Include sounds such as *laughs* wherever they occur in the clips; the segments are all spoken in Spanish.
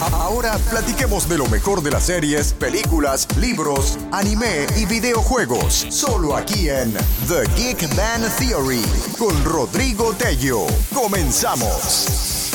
Ahora platiquemos de lo mejor de las series, películas, libros, anime y videojuegos. Solo aquí en The Geek Man Theory con Rodrigo Tello. Comenzamos.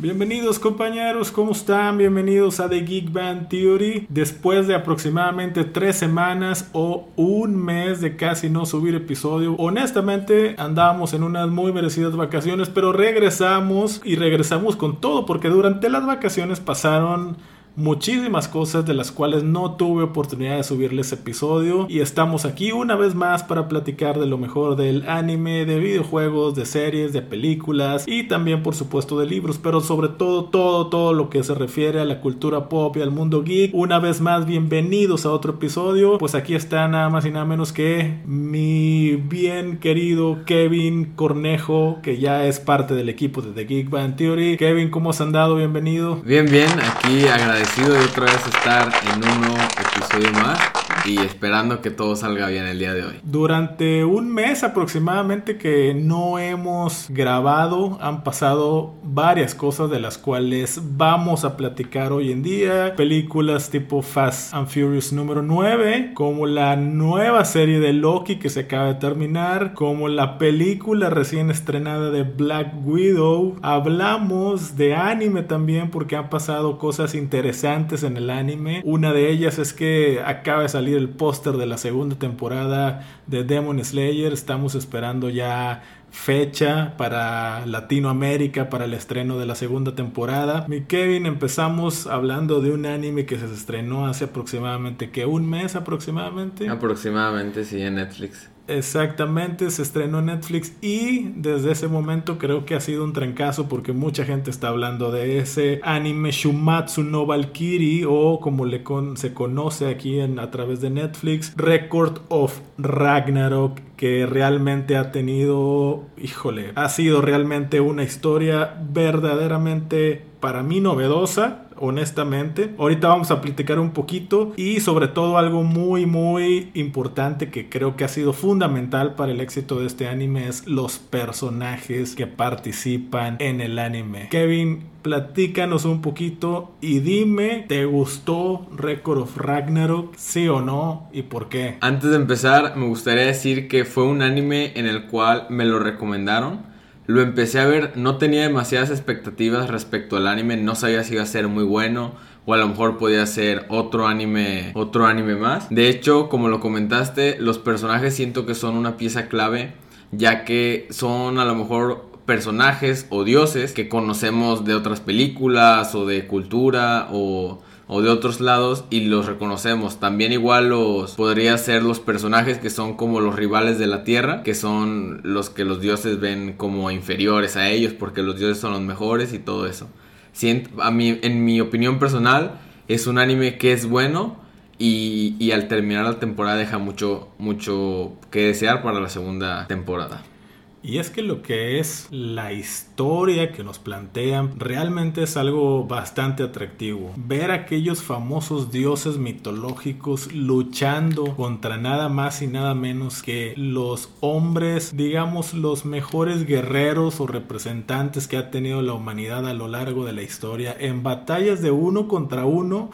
Bienvenidos compañeros, ¿cómo están? Bienvenidos a The Geek Band Theory. Después de aproximadamente tres semanas o un mes de casi no subir episodio, honestamente andamos en unas muy merecidas vacaciones, pero regresamos y regresamos con todo porque durante las vacaciones pasaron muchísimas cosas de las cuales no tuve oportunidad de subirles episodio y estamos aquí una vez más para platicar de lo mejor del anime, de videojuegos, de series, de películas y también por supuesto de libros, pero sobre todo todo todo lo que se refiere a la cultura pop y al mundo geek. Una vez más bienvenidos a otro episodio, pues aquí está nada más y nada menos que mi bien querido Kevin Cornejo, que ya es parte del equipo de The Geek Band Theory. Kevin, ¿cómo has andado? Bienvenido. Bien, bien, aquí agradecido agradecido de otra vez estar en un nuevo episodio más y esperando que todo salga bien el día de hoy. Durante un mes aproximadamente que no hemos grabado, han pasado varias cosas de las cuales vamos a platicar hoy en día. Películas tipo Fast and Furious número 9, como la nueva serie de Loki que se acaba de terminar, como la película recién estrenada de Black Widow. Hablamos de anime también porque han pasado cosas interesantes en el anime. Una de ellas es que acaba de salir el póster de la segunda temporada de Demon Slayer. Estamos esperando ya fecha para Latinoamérica para el estreno de la segunda temporada. Mi Kevin, empezamos hablando de un anime que se estrenó hace aproximadamente que un mes aproximadamente. Aproximadamente, sí, en Netflix. Exactamente, se estrenó en Netflix y desde ese momento creo que ha sido un trancazo porque mucha gente está hablando de ese anime Shumatsu no Valkyrie o como le se conoce aquí en, a través de Netflix, Record of Ragnarok que realmente ha tenido, híjole, ha sido realmente una historia verdaderamente para mí novedosa honestamente. Ahorita vamos a platicar un poquito y sobre todo algo muy muy importante que creo que ha sido fundamental para el éxito de este anime es los personajes que participan en el anime. Kevin, platícanos un poquito y dime, ¿te gustó Record of Ragnarok? ¿Sí o no? ¿Y por qué? Antes de empezar, me gustaría decir que fue un anime en el cual me lo recomendaron lo empecé a ver, no tenía demasiadas expectativas respecto al anime, no sabía si iba a ser muy bueno o a lo mejor podía ser otro anime, otro anime más. De hecho, como lo comentaste, los personajes siento que son una pieza clave, ya que son a lo mejor personajes o dioses que conocemos de otras películas o de cultura o o de otros lados y los reconocemos. También igual los podría ser los personajes que son como los rivales de la tierra, que son los que los dioses ven como inferiores a ellos porque los dioses son los mejores y todo eso. a mí, en mi opinión personal es un anime que es bueno y, y al terminar la temporada deja mucho, mucho que desear para la segunda temporada. Y es que lo que es la historia que nos plantean realmente es algo bastante atractivo. Ver aquellos famosos dioses mitológicos luchando contra nada más y nada menos que los hombres, digamos los mejores guerreros o representantes que ha tenido la humanidad a lo largo de la historia en batallas de uno contra uno,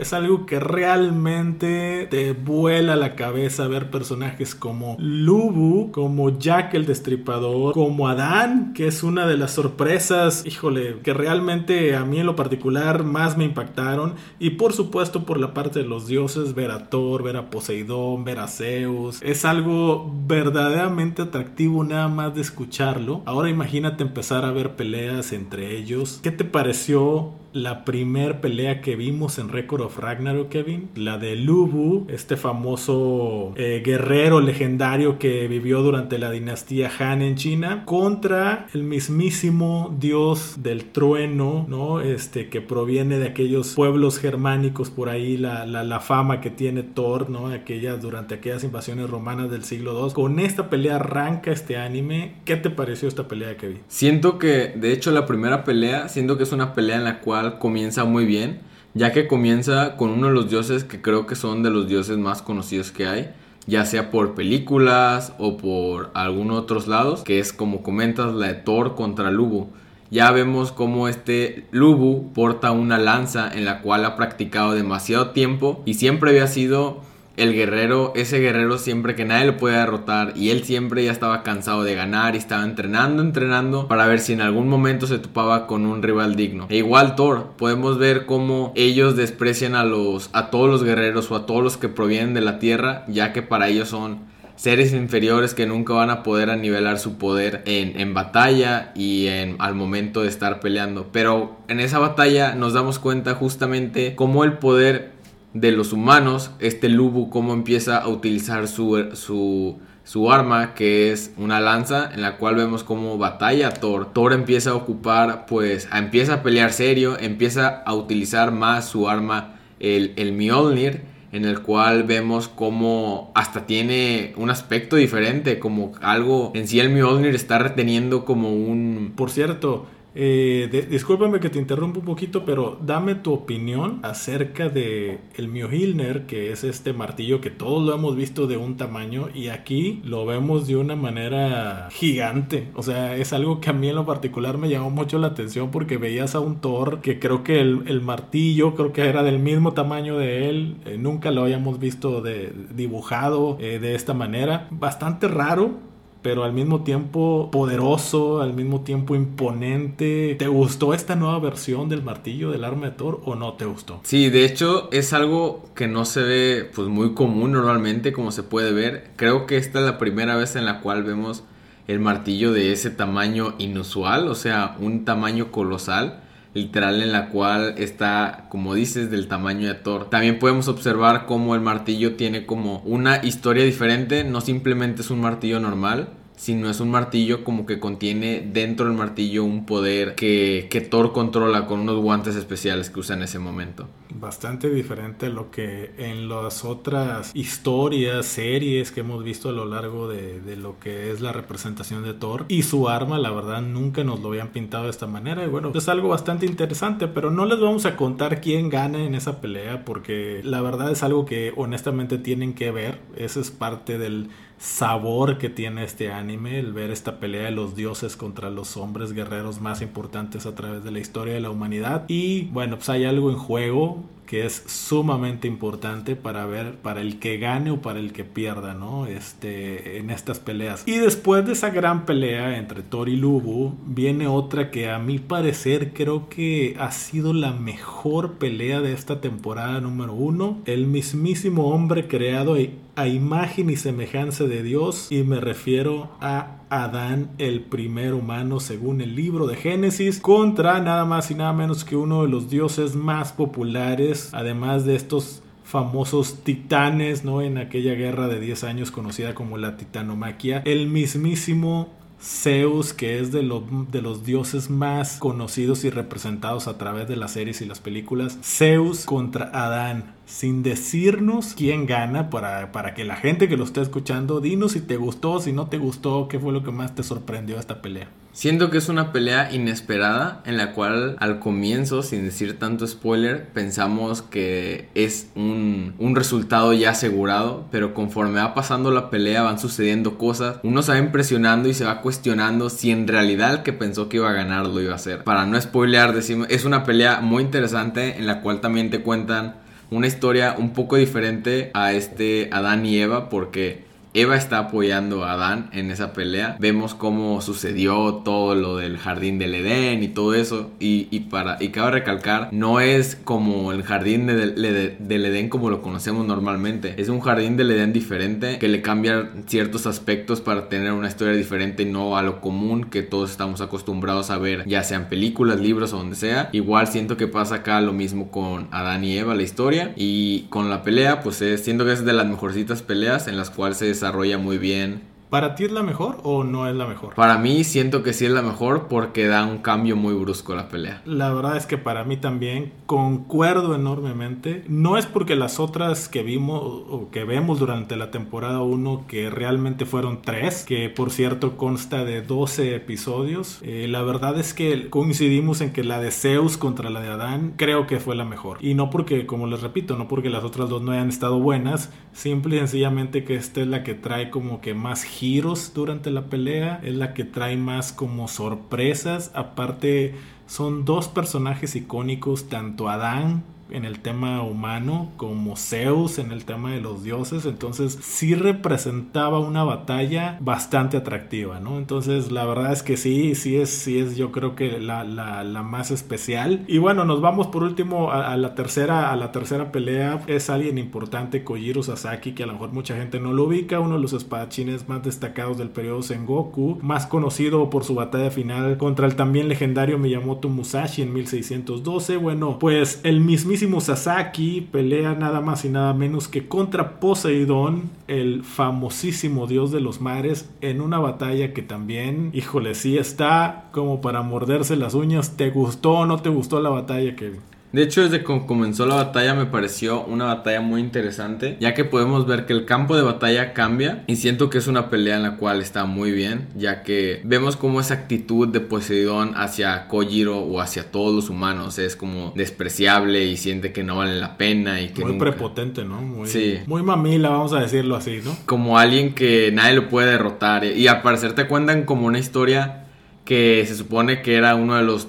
es algo que realmente te vuela la cabeza ver personajes como Lubu, como Jack el Destripador como Adán, que es una de las sorpresas, híjole, que realmente a mí en lo particular más me impactaron. Y por supuesto por la parte de los dioses, ver a Thor, ver a Poseidón, ver a Zeus. Es algo verdaderamente atractivo nada más de escucharlo. Ahora imagínate empezar a ver peleas entre ellos. ¿Qué te pareció la primer pelea que vimos en Record of Ragnarok, Kevin. La de Lubu, este famoso eh, guerrero legendario que vivió durante la dinastía Han en China, contra el mismísimo dios del trueno, ¿no? Este que proviene de aquellos pueblos germánicos por ahí, la, la, fama que tiene Thor, ¿no? Aquellas, durante aquellas invasiones romanas del siglo II. Con esta pelea arranca este anime. ¿Qué te pareció esta pelea, Kevin? Siento que, de hecho, la primera pelea, siento que es una pelea en la cual comienza muy bien, ya que comienza con uno de los dioses que creo que son de los dioses más conocidos que hay, ya sea por películas o por algunos otros lados, que es como comentas la de Thor contra Lubo. ya vemos cómo este Lubu porta una lanza en la cual ha practicado demasiado tiempo y siempre había sido el guerrero, ese guerrero siempre que nadie lo puede derrotar y él siempre ya estaba cansado de ganar y estaba entrenando, entrenando para ver si en algún momento se topaba con un rival digno. E igual Thor, podemos ver cómo ellos desprecian a los a todos los guerreros o a todos los que provienen de la tierra, ya que para ellos son seres inferiores que nunca van a poder anivelar su poder en, en batalla y en, al momento de estar peleando. Pero en esa batalla nos damos cuenta justamente cómo el poder de los humanos, este Lubu cómo empieza a utilizar su, su, su, arma, que es una lanza, en la cual vemos cómo batalla Thor. Thor empieza a ocupar, pues, empieza a pelear serio, empieza a utilizar más su arma, el, el Mjolnir, en el cual vemos cómo hasta tiene un aspecto diferente, como algo, en sí el Mjolnir está reteniendo como un... Por cierto, eh, discúlpame que te interrumpa un poquito, pero dame tu opinión acerca de el Mjolnir, que es este martillo que todos lo hemos visto de un tamaño y aquí lo vemos de una manera gigante. O sea, es algo que a mí en lo particular me llamó mucho la atención porque veías a un Thor que creo que el, martillo creo que era del mismo tamaño de él. Eh, nunca lo habíamos visto de, dibujado eh, de esta manera. Bastante raro pero al mismo tiempo poderoso, al mismo tiempo imponente. ¿Te gustó esta nueva versión del martillo del arma de Thor o no te gustó? Sí, de hecho es algo que no se ve pues muy común normalmente como se puede ver. Creo que esta es la primera vez en la cual vemos el martillo de ese tamaño inusual, o sea, un tamaño colosal literal en la cual está, como dices, del tamaño de Thor. También podemos observar cómo el martillo tiene como una historia diferente, no simplemente es un martillo normal, sino es un martillo como que contiene dentro del martillo un poder que, que Thor controla con unos guantes especiales que usa en ese momento. Bastante diferente a lo que en las otras historias, series que hemos visto a lo largo de, de, lo que es la representación de Thor. Y su arma, la verdad, nunca nos lo habían pintado de esta manera. Y bueno, es algo bastante interesante, pero no les vamos a contar quién gana en esa pelea, porque la verdad es algo que honestamente tienen que ver. Esa es parte del sabor que tiene este anime, el ver esta pelea de los dioses contra los hombres guerreros más importantes a través de la historia de la humanidad. Y bueno, pues hay algo en juego que es sumamente importante para ver para el que gane o para el que pierda, ¿no? Este en estas peleas. Y después de esa gran pelea entre Thor y Lubu, viene otra que a mi parecer creo que ha sido la mejor pelea de esta temporada número uno. El mismísimo hombre creado a imagen y semejanza de Dios y me refiero a Adán el primer humano según el libro de Génesis contra nada más y nada menos que uno de los dioses más populares además de estos famosos titanes, ¿no? En aquella guerra de 10 años conocida como la titanomaquia, el mismísimo Zeus, que es de, de, los dioses más conocidos y representados a través de las series y las películas. Zeus contra Adán. Sin decirnos quién gana para, para que la gente que lo esté escuchando, dinos si te gustó, si no te gustó, qué fue lo que más te sorprendió esta pelea. Siento que es una pelea inesperada en la cual al comienzo, sin decir tanto spoiler, pensamos que es un, un, resultado ya asegurado, pero conforme va pasando la pelea van sucediendo cosas, uno se va impresionando y se va cuestionando si en realidad el que pensó que iba a ganar lo iba a hacer. Para no spoilear, decimos, es una pelea muy interesante en la cual también te cuentan una historia un poco diferente a este Adán y Eva porque Eva está apoyando a Adán en esa pelea. Vemos cómo sucedió todo lo del jardín del Edén y todo eso. Y, para, y cabe recalcar, no es como el jardín del Edén como lo conocemos normalmente. Es un jardín del Edén diferente que le cambia ciertos aspectos para tener una historia diferente, no a lo común que todos estamos acostumbrados a ver, ya sean películas, libros o donde sea. Igual siento que pasa acá lo mismo con Adán y Eva, la historia. Y con la pelea, pues siento que es de las mejorcitas peleas en las cuales se desarrolla muy bien ¿Para ti es la mejor o no es la mejor? Para mí siento que sí es la mejor porque da un cambio muy brusco a la pelea. La verdad es que para mí también concuerdo enormemente. No es porque las otras que vimos o que vemos durante la temporada 1 que realmente fueron 3, que por cierto consta de 12 episodios. Eh, la verdad es que coincidimos en que la de Zeus contra la de Adán creo que fue la mejor. Y no porque, como les repito, no porque las otras dos no hayan estado buenas, simple y sencillamente que esta es la que trae como que más giros durante la pelea, es la que trae más como sorpresas, aparte son dos personajes icónicos, tanto Adán en el tema humano como Zeus en el tema de los dioses entonces sí representaba una batalla bastante atractiva no entonces la verdad es que sí sí es sí es yo creo que la, la, más especial. Y bueno nos vamos por último a, la tercera a la tercera pelea. Es alguien importante Kojiro Sasaki que a lo mejor mucha gente no lo ubica uno de los espadachines más destacados del periodo Sengoku más conocido por su batalla final contra el también legendario Miyamoto Musashi en 1612 bueno pues el mismísimo Sasaki pelea nada más y nada menos que contra Poseidón, el famosísimo dios de los mares, en una batalla que también, híjole, sí está como para morderse las uñas. ¿Te gustó o no te gustó la batalla, Kevin? De hecho, desde que comenzó la batalla me pareció una batalla muy interesante, ya que podemos ver que el campo de batalla cambia y siento que es una pelea en la cual está muy bien, ya que vemos como esa actitud de Poseidón hacia Kojiro o hacia todos los humanos es como despreciable y siente que no vale la pena y que muy prepotente, ¿no? Muy, sí. Muy mamila, vamos a decirlo así, ¿no? Como alguien que nadie lo puede derrotar y al parecer te cuentan como una historia que se supone que era uno de los...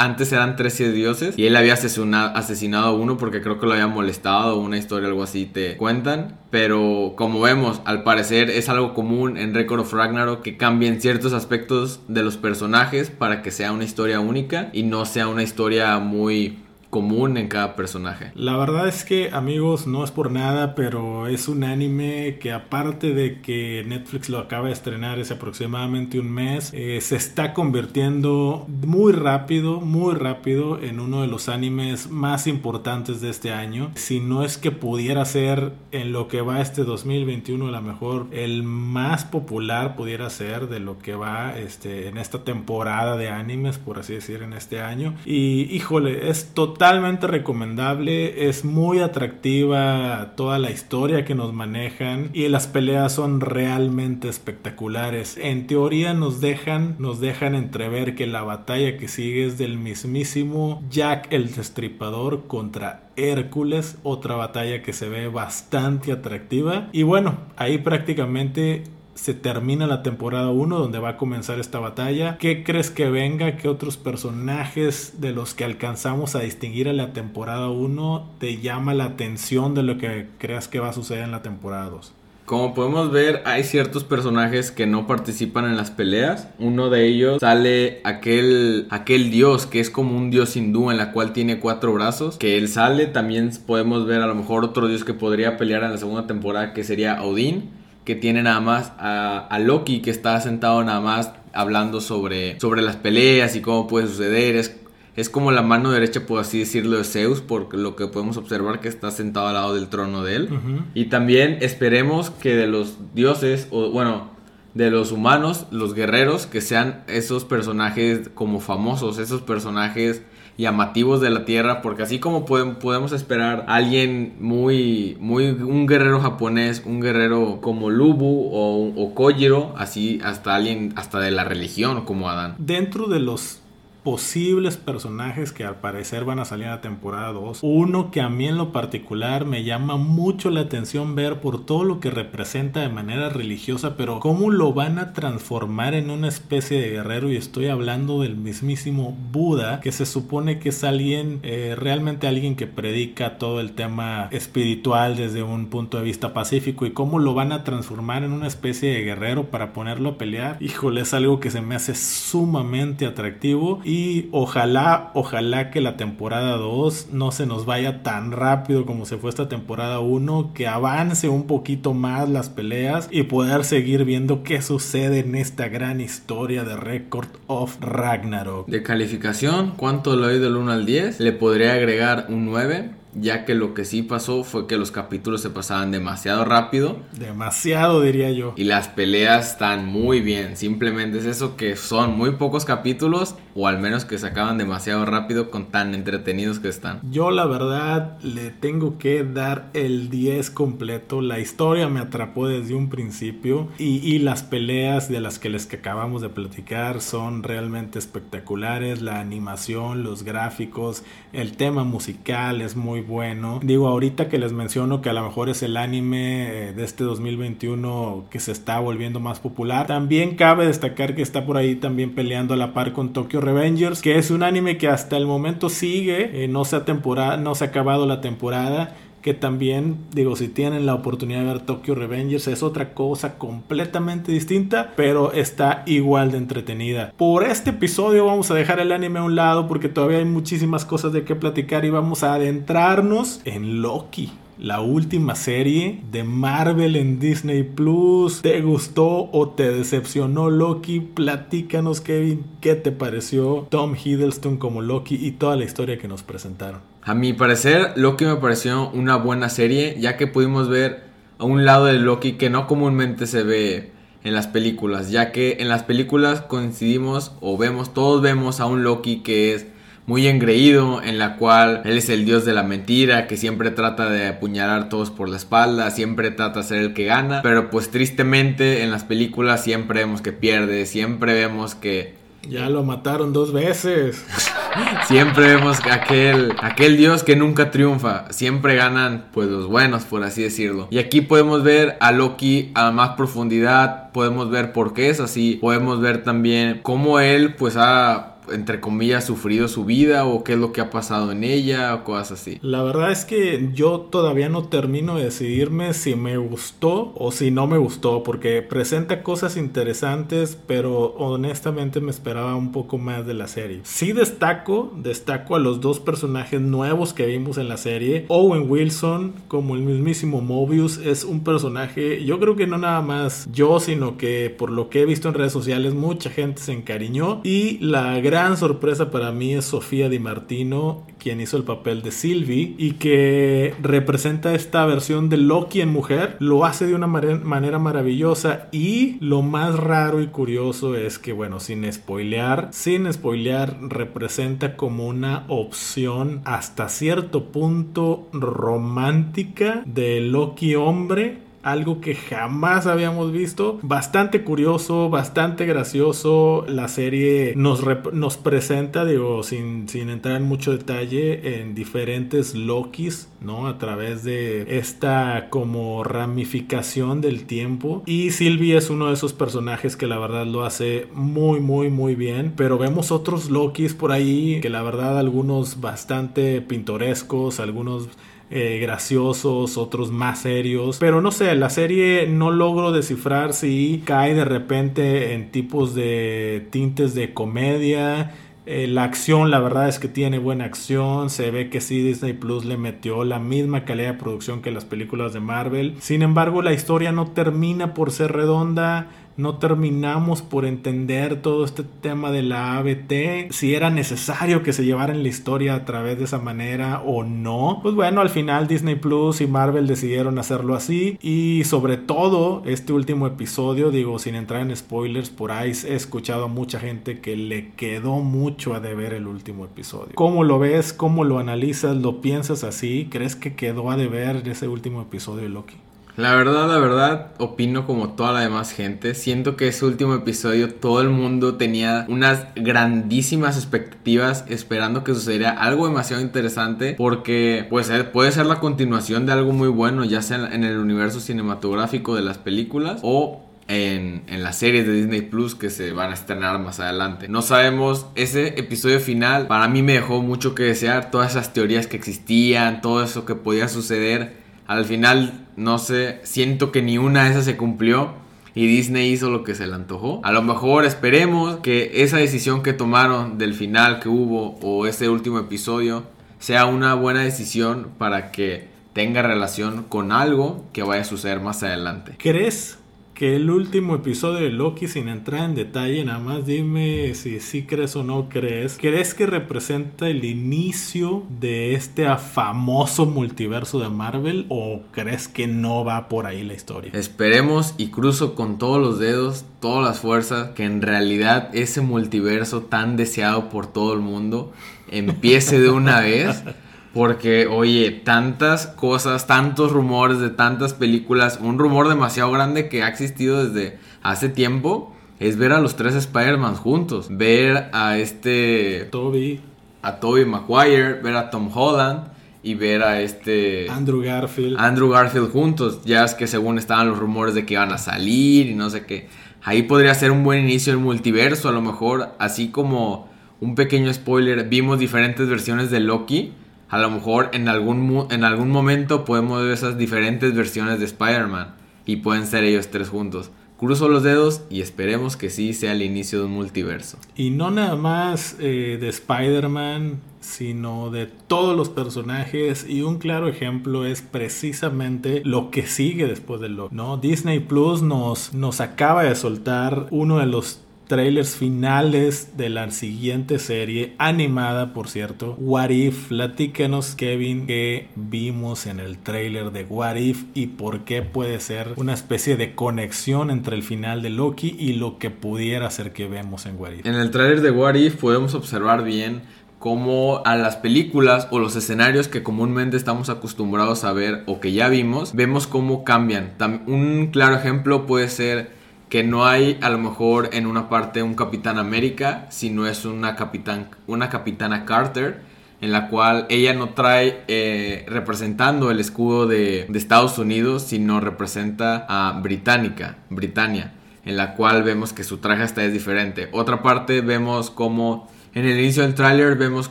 Antes eran 13 dioses y él había asesinado a uno porque creo que lo había molestado una historia algo así te cuentan. Pero como vemos, al parecer es algo común en Record of Ragnarok que cambien ciertos aspectos de los personajes para que sea una historia única y no sea una historia muy común en cada personaje. La verdad es que amigos no es por nada, pero es un anime que aparte de que Netflix lo acaba de estrenar hace aproximadamente un mes, eh, se está convirtiendo muy rápido, muy rápido en uno de los animes más importantes de este año. Si no es que pudiera ser en lo que va este 2021 a lo mejor el más popular pudiera ser de lo que va este, en esta temporada de animes, por así decir, en este año. Y híjole, es total totalmente recomendable. Es muy atractiva toda la historia que nos manejan y las peleas son realmente espectaculares. En teoría nos dejan, nos dejan entrever que la batalla que sigue es del mismísimo Jack el Destripador contra Hércules, otra batalla que se ve bastante atractiva. Y bueno, ahí prácticamente se termina la temporada 1 donde va a comenzar esta batalla. ¿Qué crees que venga? ¿Qué otros personajes de los que alcanzamos a distinguir en la temporada 1 te llama la atención de lo que creas que va a suceder en la temporada 2? Como podemos ver, hay ciertos personajes que no participan en las peleas. Uno de ellos sale aquel, aquel dios que es como un dios hindú en la cual tiene cuatro brazos. Que él sale. También podemos ver a lo mejor otro dios que podría pelear en la segunda temporada que sería Odín que tiene nada más a, Loki que está sentado nada más hablando sobre, sobre las peleas y cómo puede suceder. Es, es como la mano derecha, por así decirlo, de Zeus, por lo que podemos observar que está sentado al lado del trono de él. Y también esperemos que de los dioses, o bueno, de los humanos, los guerreros, que sean esos personajes como famosos, esos personajes llamativos de la tierra, porque así como podemos esperar a alguien muy, muy, un guerrero japonés, un guerrero como Lubu o, o Kojiro, así hasta alguien, hasta de la religión como Adán. Dentro de los posibles personajes que al parecer van a salir a la temporada 2. Uno que a mí en lo particular me llama mucho la atención ver por todo lo que representa de manera religiosa, pero cómo lo van a transformar en una especie de guerrero y estoy hablando del mismísimo Buda, que se supone que es alguien, eh, realmente alguien que predica todo el tema espiritual desde un punto de vista pacífico y cómo lo van a transformar en una especie de guerrero para ponerlo a pelear. Híjole, es algo que se me hace sumamente atractivo y y ojalá, ojalá que la temporada 2 no se nos vaya tan rápido como se fue esta temporada 1, que avance un poquito más las peleas y poder seguir viendo qué sucede en esta gran historia de Record of Ragnarok. De calificación, ¿cuánto le doy del 1 al 10? Le podría agregar un 9 ya que lo que sí pasó fue que los capítulos se pasaban demasiado rápido. Demasiado diría yo. Y las peleas están muy bien, simplemente es eso que son muy pocos capítulos o al menos que se acaban demasiado rápido con tan entretenidos que están. Yo la verdad le tengo que dar el 10 completo. La historia me atrapó desde un principio y, y las peleas de las que les que acabamos de platicar son realmente espectaculares. La animación, los gráficos, el tema musical es muy bueno. Digo, ahorita que les menciono que a lo mejor es el anime eh, de este 2021 que se está volviendo más popular. También cabe destacar que está por ahí también peleando a la par con Tokyo Revengers, que es un anime que hasta el momento sigue, eh, no, se ha temporada, no se ha acabado la temporada que también, digo, si tienen la oportunidad de ver Tokyo Revengers, es otra cosa completamente distinta, pero está igual de entretenida. Por este episodio vamos a dejar el anime a un lado porque todavía hay muchísimas cosas de qué platicar y vamos a adentrarnos en Loki la última serie de Marvel en Disney Plus. ¿Te gustó o te decepcionó Loki? Platícanos, Kevin, qué te pareció Tom Hiddleston como Loki y toda la historia que nos presentaron. A mi parecer, Loki me pareció una buena serie, ya que pudimos ver a un lado de Loki que no comúnmente se ve en las películas, ya que en las películas coincidimos o vemos, todos vemos a un Loki que es muy engreído, en la cual él es el dios de la mentira, que siempre trata de apuñalar todos por la espalda, siempre trata de ser el que gana, pero pues tristemente en las películas siempre vemos que pierde, siempre vemos que ya lo mataron dos veces. *laughs* Siempre vemos aquel, aquel dios que nunca triunfa. Siempre ganan, pues, los buenos, por así decirlo. Y aquí podemos ver a Loki a más profundidad. Podemos ver por qué es así. Podemos ver también cómo él, pues, ha entre comillas, sufrido su vida o qué es lo que ha pasado en ella o cosas así. La verdad es que yo todavía no termino de decidirme si me gustó o si no me gustó porque presenta cosas interesantes pero honestamente me esperaba un poco más de la serie. Sí destaco, destaco a los dos personajes nuevos que vimos en la serie. Owen Wilson como el mismísimo Mobius es un personaje, yo creo que no nada más yo, sino que por lo que he visto en redes sociales mucha gente se encariñó y la gran gran sorpresa para mí es Sofía Di Martino, quien hizo el papel de Sylvie y que representa esta versión de Loki en mujer. Lo hace de una manera maravillosa y lo más raro y curioso es que, bueno, sin spoilear, sin spoilear, representa como una opción hasta cierto punto romántica de Loki hombre algo que jamás habíamos visto. Bastante curioso, bastante gracioso. La serie nos, nos presenta, digo, sin, sin entrar en mucho detalle, en diferentes Lokis, ¿no? A través de esta como ramificación del tiempo. Y Sylvie es uno de esos personajes que la verdad lo hace muy, muy, muy bien. Pero vemos otros Lokis por ahí que la verdad algunos bastante pintorescos, algunos eh, graciosos, otros más serios. Pero no sé, la serie no logro descifrar si cae de repente en tipos de tintes de comedia. Eh, la acción, la verdad es que tiene buena acción. Se ve que sí, Disney Plus le metió la misma calidad de producción que las películas de Marvel. Sin embargo, la historia no termina por ser redonda no terminamos por entender todo este tema de la ABT, si era necesario que se llevara en la historia a través de esa manera o no. Pues bueno, al final Disney Plus y Marvel decidieron hacerlo así y sobre todo este último episodio, digo sin entrar en spoilers, por ahí he escuchado a mucha gente que le quedó mucho a deber el último episodio. ¿Cómo lo ves? ¿Cómo lo analizas? ¿Lo piensas así? ¿Crees que quedó a deber ese último episodio de Loki? La verdad, la verdad, opino como toda la demás gente. Siento que ese último episodio todo el mundo tenía unas grandísimas expectativas esperando que sucediera algo demasiado interesante porque pues eh, puede ser la continuación de algo muy bueno, ya sea en el universo cinematográfico de las películas o en, en, las series de Disney Plus que se van a estrenar más adelante. No sabemos, ese episodio final para mí me dejó mucho que desear, todas esas teorías que existían, todo eso que podía suceder al final, no sé, siento que ni una de esas se cumplió y Disney hizo lo que se le antojó. A lo mejor esperemos que esa decisión que tomaron del final que hubo o ese último episodio sea una buena decisión para que tenga relación con algo que vaya a suceder más adelante. ¿Crees que el último episodio de Loki, sin entrar en detalle, nada más dime si sí crees o no crees. ¿Crees que representa el inicio de este famoso multiverso de Marvel o crees que no va por ahí la historia? Esperemos y cruzo con todos los dedos, todas las fuerzas, que en realidad ese multiverso tan deseado por todo el mundo empiece de una vez. *laughs* Porque, oye, tantas cosas, tantos rumores de tantas películas, un rumor demasiado grande que ha existido desde hace tiempo es ver a los tres Spider-Man juntos. Ver a este. Toby. A Toby Maguire, ver a Tom Holland y ver a este. Andrew Garfield. Andrew Garfield juntos. Ya es que según estaban los rumores de que iban a salir y no sé qué. Ahí podría ser un buen inicio del multiverso, a lo mejor, así como un pequeño spoiler, vimos diferentes versiones de Loki a lo mejor en algún, en algún momento podemos ver esas diferentes versiones de Spider-Man y pueden ser ellos tres juntos. Cruzo los dedos y esperemos que sí sea el inicio de un multiverso. Y no nada más eh, de Spider-Man, sino de todos los personajes. Y un claro ejemplo es precisamente lo que sigue después de lo, ¿no? Disney Plus nos, nos acaba de soltar uno de los trailers finales de la siguiente serie, animada por cierto, What If. Platícanos, Kevin, qué vimos en el trailer de What If y por qué puede ser una especie de conexión entre el final de Loki y lo que pudiera ser que vemos en What If. En el trailer de What If podemos observar bien cómo a las películas o los escenarios que comúnmente estamos acostumbrados a ver o que ya vimos, vemos cómo cambian. Un claro ejemplo puede ser que no hay a lo mejor en una parte un Capitán América, sino es una, capitán, una Capitana Carter, en la cual ella no trae eh, representando el escudo de, de, Estados Unidos, sino representa a Británica, Britannia, en la cual vemos que su traje hasta es diferente. Otra parte vemos como en el inicio del tráiler vemos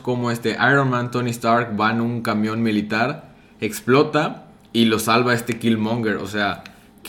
como este Iron Man Tony Stark va en un camión militar, explota y lo salva este Killmonger, o sea,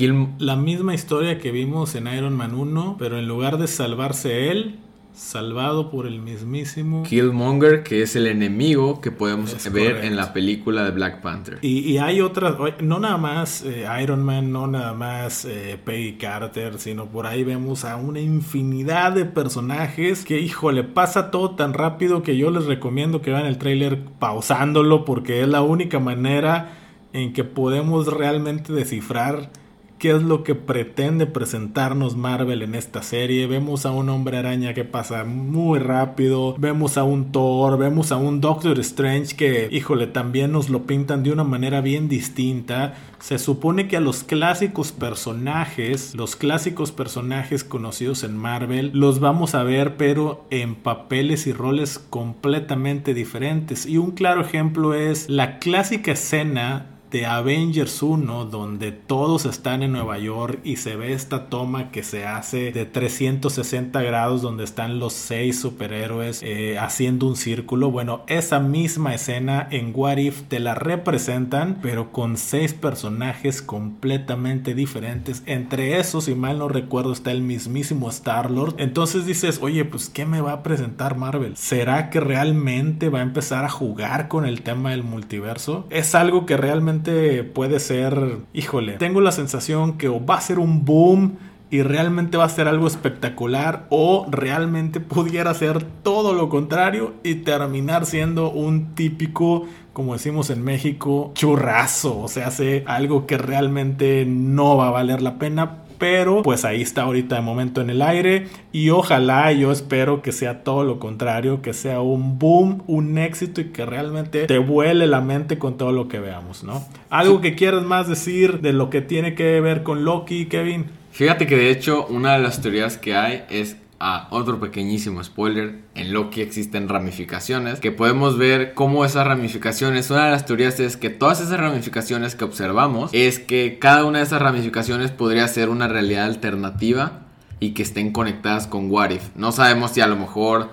la misma historia que vimos en Iron Man 1, pero en lugar de salvarse él, salvado por el mismísimo Killmonger, que es el enemigo que podemos ver en la película de Black Panther. Y, hay otras, no nada más eh, Iron Man, no nada más eh, Peggy Carter, sino por ahí vemos a una infinidad de personajes que, híjole, pasa todo tan rápido que yo les recomiendo que vean el trailer pausándolo porque es la única manera en que podemos realmente descifrar qué es lo que pretende presentarnos Marvel en esta serie. Vemos a un hombre araña que pasa muy rápido, vemos a un Thor, vemos a un Doctor Strange que, híjole, también nos lo pintan de una manera bien distinta. Se supone que a los clásicos personajes, los clásicos personajes conocidos en Marvel, los vamos a ver pero en papeles y roles completamente diferentes. Y un claro ejemplo es la clásica escena de Avengers 1 donde todos están en Nueva York y se ve esta toma que se hace de 360 grados donde están los seis superhéroes eh, haciendo un círculo. Bueno esa misma escena en What If te la representan pero con seis personajes completamente diferentes. Entre esos si mal no recuerdo está el mismísimo Star Lord entonces dices oye pues qué me va a presentar Marvel será que realmente va a empezar a jugar con el tema del multiverso es algo que realmente puede ser, híjole, tengo la sensación que o va a ser un boom y realmente va a ser algo espectacular o realmente pudiera ser todo lo contrario y terminar siendo un típico como decimos en México, churrazo, o sea, hace algo que realmente no va a valer la pena, pero pues ahí está ahorita de momento en el aire y ojalá yo espero que sea todo lo contrario, que sea un boom, un éxito y que realmente te vuele la mente con todo lo que veamos, ¿no? Algo que quieras más decir de lo que tiene que ver con Loki, Kevin. Fíjate que de hecho una de las teorías que hay es a otro pequeñísimo spoiler, en Loki existen ramificaciones, que podemos ver cómo esas ramificaciones, una de las teorías es que todas esas ramificaciones que observamos, es que cada una de esas ramificaciones podría ser una realidad alternativa y que estén conectadas con What If. No sabemos si a lo mejor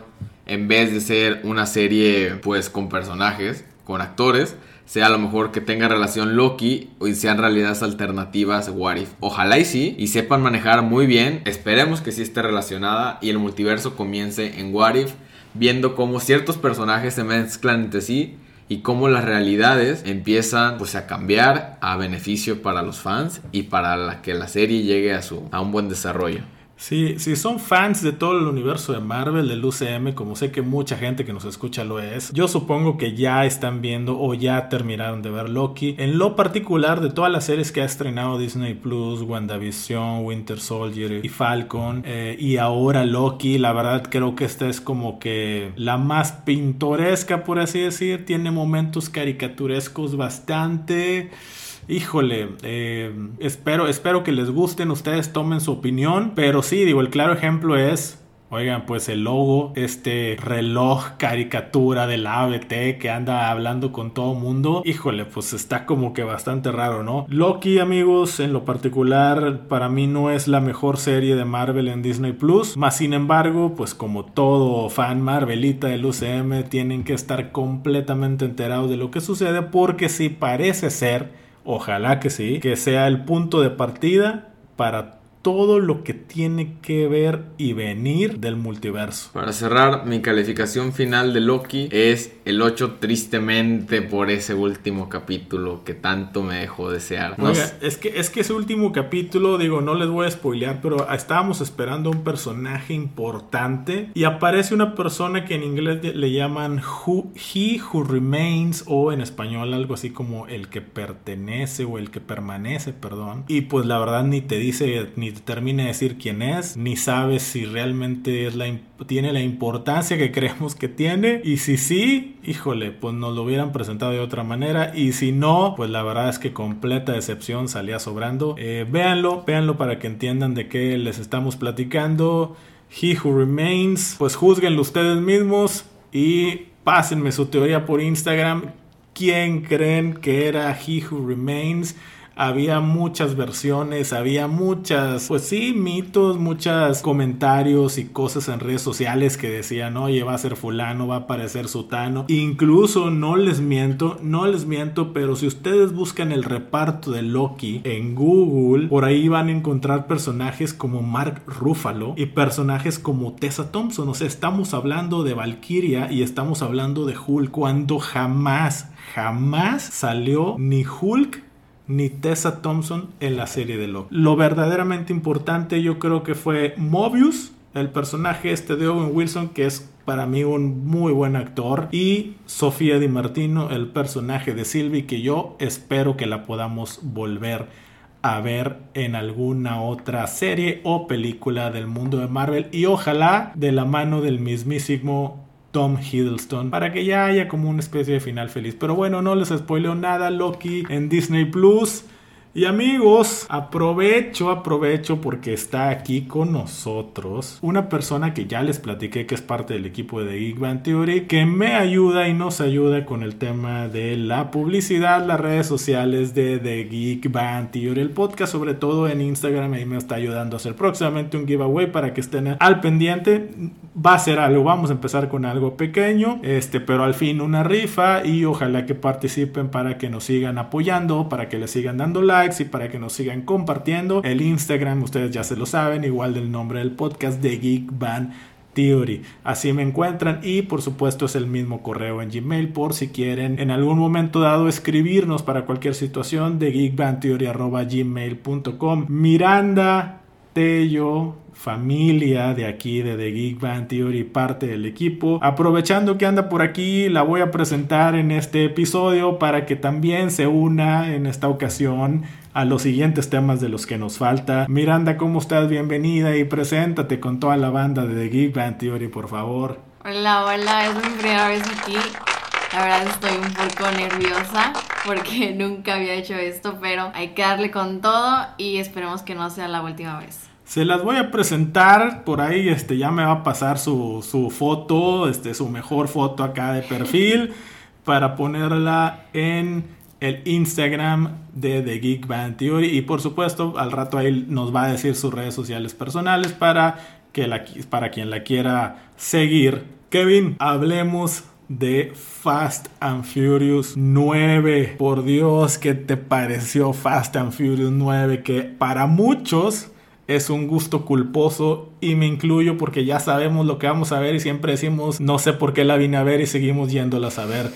en vez de ser una serie pues con personajes, con actores, sea a lo mejor que tenga relación Loki y sean realidades alternativas What If. Ojalá y sí, y sepan manejar muy bien. Esperemos que sí esté relacionada y el multiverso comience en What If, viendo cómo ciertos personajes se mezclan entre sí y cómo las realidades empiezan pues a cambiar a beneficio para los fans y para que la serie llegue a su a un buen desarrollo. Si, si son fans de todo el universo de Marvel, del UCM, como sé que mucha gente que nos escucha lo es, yo supongo que ya están viendo o ya terminaron de ver Loki. En lo particular de todas las series que ha estrenado Disney Plus, WandaVision, Winter Soldier y Falcon, eh, y ahora Loki, la verdad creo que esta es como que la más pintoresca, por así decir. Tiene momentos caricaturescos bastante híjole, eh, espero, espero que les gusten, ustedes tomen su opinión, pero sí, digo, el claro ejemplo es Oigan, pues el logo, este reloj caricatura de la ABT que anda hablando con todo mundo, híjole, pues está como que bastante raro, ¿no? Loki, amigos, en lo particular, para mí no es la mejor serie de Marvel en Disney Plus, más sin embargo, pues como todo fan Marvelita del UCM, tienen que estar completamente enterados de lo que sucede porque sí parece ser ojalá que sí, que sea el punto de partida para todo lo que tiene que ver y venir del multiverso. Para cerrar, mi calificación final de Loki es el 8 tristemente por ese último capítulo que tanto me dejó desear. Oiga, es que, es que ese último capítulo, digo, no les voy a spoilear, pero estábamos esperando un personaje importante y aparece una persona que en inglés le llaman He Who Remains o en español algo así como el que pertenece o el que permanece, perdón. Y pues la verdad ni te dice ni termine de decir quién es, ni sabe si realmente tiene la importancia que *laughs* creemos que tiene. Y si sí, híjole, pues nos lo hubieran presentado de otra manera. Y si no, pues la verdad es que completa decepción salía sobrando. Eh, véanlo, véanlo para que entiendan de qué les estamos platicando. He Who Remains, pues juzguenlo ustedes mismos y pásenme su teoría por Instagram. ¿Quién creen que era He Who Remains? Había muchas versiones, había muchas, pues sí, mitos, muchos comentarios y cosas en redes sociales que decían, oye, va a ser fulano, va a aparecer sutano. Incluso, no les miento, no les miento, pero si ustedes buscan el reparto de Loki en Google, por ahí van a encontrar personajes como Mark Ruffalo y personajes como Tessa Thompson. O sea, estamos hablando de Valkyria y estamos hablando de Hulk cuando jamás, jamás salió ni Hulk ni Tessa Thompson en la serie de Loki. Lo verdaderamente importante yo creo que fue Mobius, el personaje este de Owen Wilson, que es para mí un muy buen actor, y Sofía Di Martino, el personaje de Sylvie, que yo espero que la podamos volver a ver en alguna otra serie o película del mundo de Marvel y ojalá de la mano del mismísimo Tom Hiddleston para que ya haya como una especie de final feliz. Pero bueno, no les spoileo nada. Loki en Disney Plus. Y amigos, aprovecho, aprovecho porque está aquí con nosotros una persona que ya les platiqué que es parte del equipo de Geek Band Theory, que me ayuda y nos ayuda con el tema de la publicidad, las redes sociales de The Geek Band Theory, el podcast sobre todo en Instagram, ahí me está ayudando a hacer próximamente un giveaway para que estén al pendiente. Va a ser algo, vamos a empezar con algo pequeño, este, pero al fin una rifa y ojalá que participen para que nos sigan apoyando, para que les sigan dando like y para que nos sigan compartiendo. El Instagram, ustedes ya se lo saben, igual del nombre del podcast de Geek Band Theory. Así me encuentran y por supuesto es el mismo correo en Gmail por si quieren en algún momento dado escribirnos para cualquier situación de geekbandtheory.gmail.com Miranda Tello familia de aquí de The Geek Band Theory, parte del equipo. Aprovechando que anda por aquí, la voy a presentar en este episodio para que también se una en esta ocasión a los siguientes temas de los que nos falta. Miranda, ¿cómo estás? Bienvenida y preséntate con toda la banda de The Geek Band Theory, por favor. Hola, hola, es mi primera vez aquí. La verdad estoy un poco nerviosa porque *laughs* nunca había hecho esto, pero hay que darle con todo y esperemos que no sea la última vez. Se las voy a presentar, por ahí este, ya me va a pasar su, su foto, este, su mejor foto acá de perfil, *laughs* para ponerla en el Instagram de The Geek Band Theory. Y por supuesto, al rato ahí nos va a decir sus redes sociales personales para, que la, para quien la quiera seguir. Kevin, hablemos de Fast and Furious 9. Por Dios, ¿qué te pareció Fast and Furious 9? Que para muchos es un gusto culposo y me incluyo porque ya sabemos lo que vamos a ver y siempre decimos no sé por qué la vine a ver y seguimos yéndola a ver.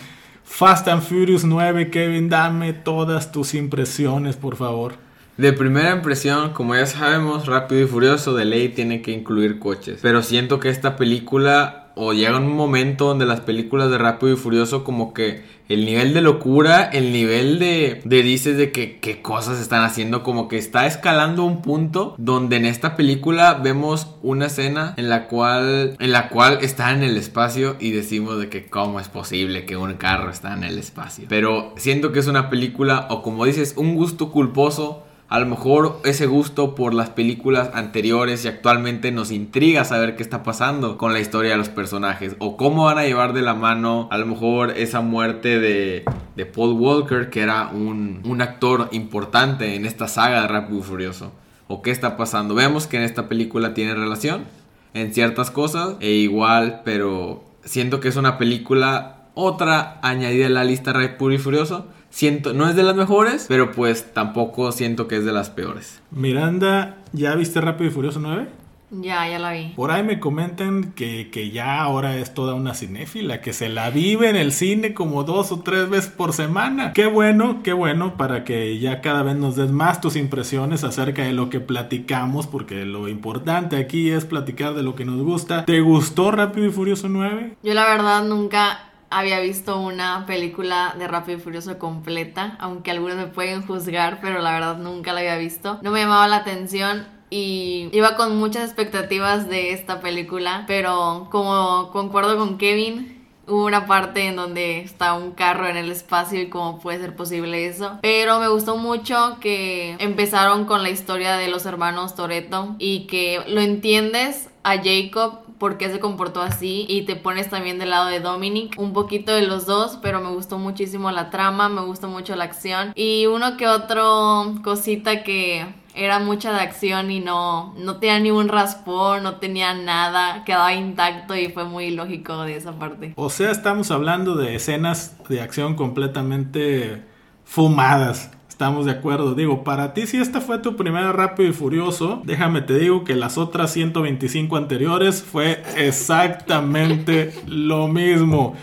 Fast and Furious 9, Kevin, dame todas tus impresiones, por favor. De primera impresión, como ya sabemos, Rápido y Furioso de ley tiene que incluir coches. Pero siento que esta película o llega un momento donde las películas de Rápido y Furioso como que el nivel de locura, el nivel de, de dices de que qué cosas están haciendo, como que está escalando un punto donde en esta película vemos una escena en la cual en la cual está en el espacio y decimos de que cómo es posible que un carro está en el espacio. Pero siento que es una película o como dices, un gusto culposo a lo mejor ese gusto por las películas anteriores y actualmente nos intriga saber qué está pasando con la historia de los personajes o cómo van a llevar de la mano a lo mejor esa muerte de, de Paul Walker que era un, un, actor importante en esta saga de Rápido y Furioso o qué está pasando. Vemos que en esta película tiene relación en ciertas cosas e igual pero siento que es una película otra añadida a la lista Rápido y Furioso siento, no es de las mejores, pero pues tampoco siento que es de las peores. Miranda, ¿ya viste Rápido y Furioso 9? Ya, ya la vi. Por ahí me comentan que, que, ya ahora es toda una cinéfila, que se la vive en el cine como dos o tres veces por semana. Qué bueno, qué bueno, para que ya cada vez nos des más tus impresiones acerca de lo que platicamos, porque lo importante aquí es platicar de lo que nos gusta. ¿Te gustó Rápido y Furioso 9? Yo la verdad nunca había visto una película de Rápido y Furioso completa, aunque algunos me pueden juzgar, pero la verdad nunca la había visto. No me llamaba la atención y iba con muchas expectativas de esta película, pero como concuerdo con Kevin, hubo una parte en donde está un carro en el espacio y cómo puede ser posible eso. Pero me gustó mucho que empezaron con la historia de los hermanos Toreto y que lo entiendes a Jacob por qué se comportó así y te pones también del lado de Dominic, un poquito de los dos, pero me gustó muchísimo la trama, me gustó mucho la acción y uno que otro cosita que era mucha de acción y no, no tenía ni un raspón, no tenía nada, quedaba intacto y fue muy lógico de esa parte. O sea, estamos hablando de escenas de acción completamente fumadas. Estamos de acuerdo. Digo, para ti, si esta fue tu primera Rápido y Furioso, déjame te digo que las otras 125 anteriores fue exactamente lo mismo.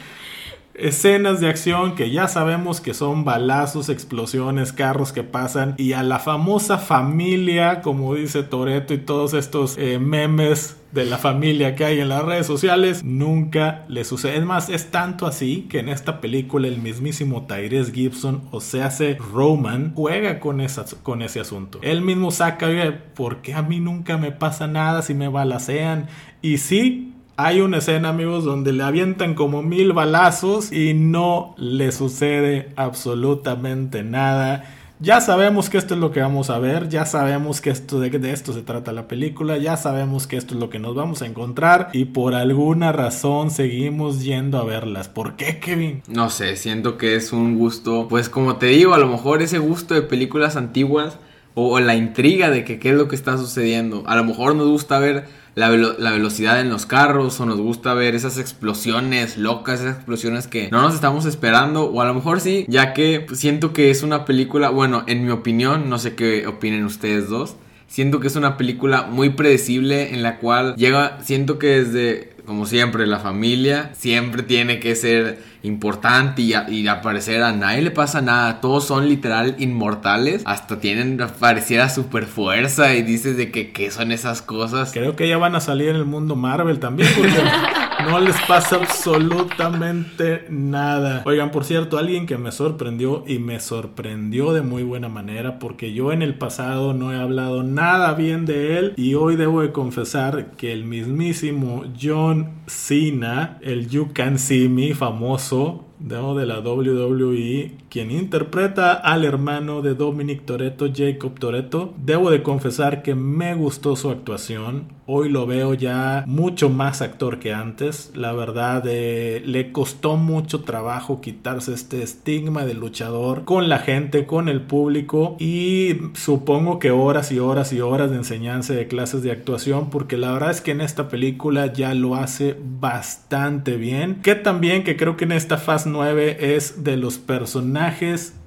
Escenas de acción que ya sabemos que son balazos, explosiones, carros que pasan y a la famosa familia, como dice Toreto y todos estos eh, memes de la familia que hay en las redes sociales, nunca le sucede. Es más, es tanto así que en esta película el mismísimo Tyrese Gibson, o sea, hace Roman, juega con, esa, con ese asunto. Él mismo saca, ¿por qué a mí nunca me pasa nada si me balacean? Y sí, hay una escena, amigos, donde le avientan como mil balazos y no le sucede absolutamente nada. Ya sabemos que esto es lo que vamos a ver, ya sabemos que esto de, de, esto se trata la película, ya sabemos que esto es lo que nos vamos a encontrar y por alguna razón seguimos yendo a verlas. ¿Por qué, Kevin? No sé, siento que es un gusto, pues como te digo, a lo mejor ese gusto de películas antiguas o, la intriga de que qué es lo que está sucediendo. A lo mejor nos gusta ver la, la, velocidad en los carros o nos gusta ver esas explosiones locas, esas explosiones que no nos estamos esperando o a lo mejor sí, ya que siento que es una película, bueno, en mi opinión, no sé qué opinen ustedes dos, siento que es una película muy predecible en la cual llega, siento que desde como siempre, la familia siempre tiene que ser importante y, y, aparecer a nadie le pasa nada. Todos son literal inmortales. Hasta tienen, pareciera super fuerza y dices de que qué son esas cosas. Creo que ya van a salir en el mundo Marvel también porque *laughs* no les pasa absolutamente nada. Oigan, por cierto, alguien que me sorprendió y me sorprendió de muy buena manera porque yo en el pasado no he hablado nada bien de él y hoy debo de confesar que el mismísimo John Cena, el You Can See Me famoso de la WWE, quien interpreta al hermano de Dominic Toretto, Jacob Toretto. Debo de confesar que me gustó su actuación. Hoy lo veo ya mucho más actor que antes. La verdad, eh, le costó mucho trabajo quitarse este estigma de luchador con la gente, con el público y supongo que horas y horas y horas de enseñanza de clases de actuación porque la verdad es que en esta película ya lo hace bastante bien. Que también que creo que en esta fase 9 es de los personajes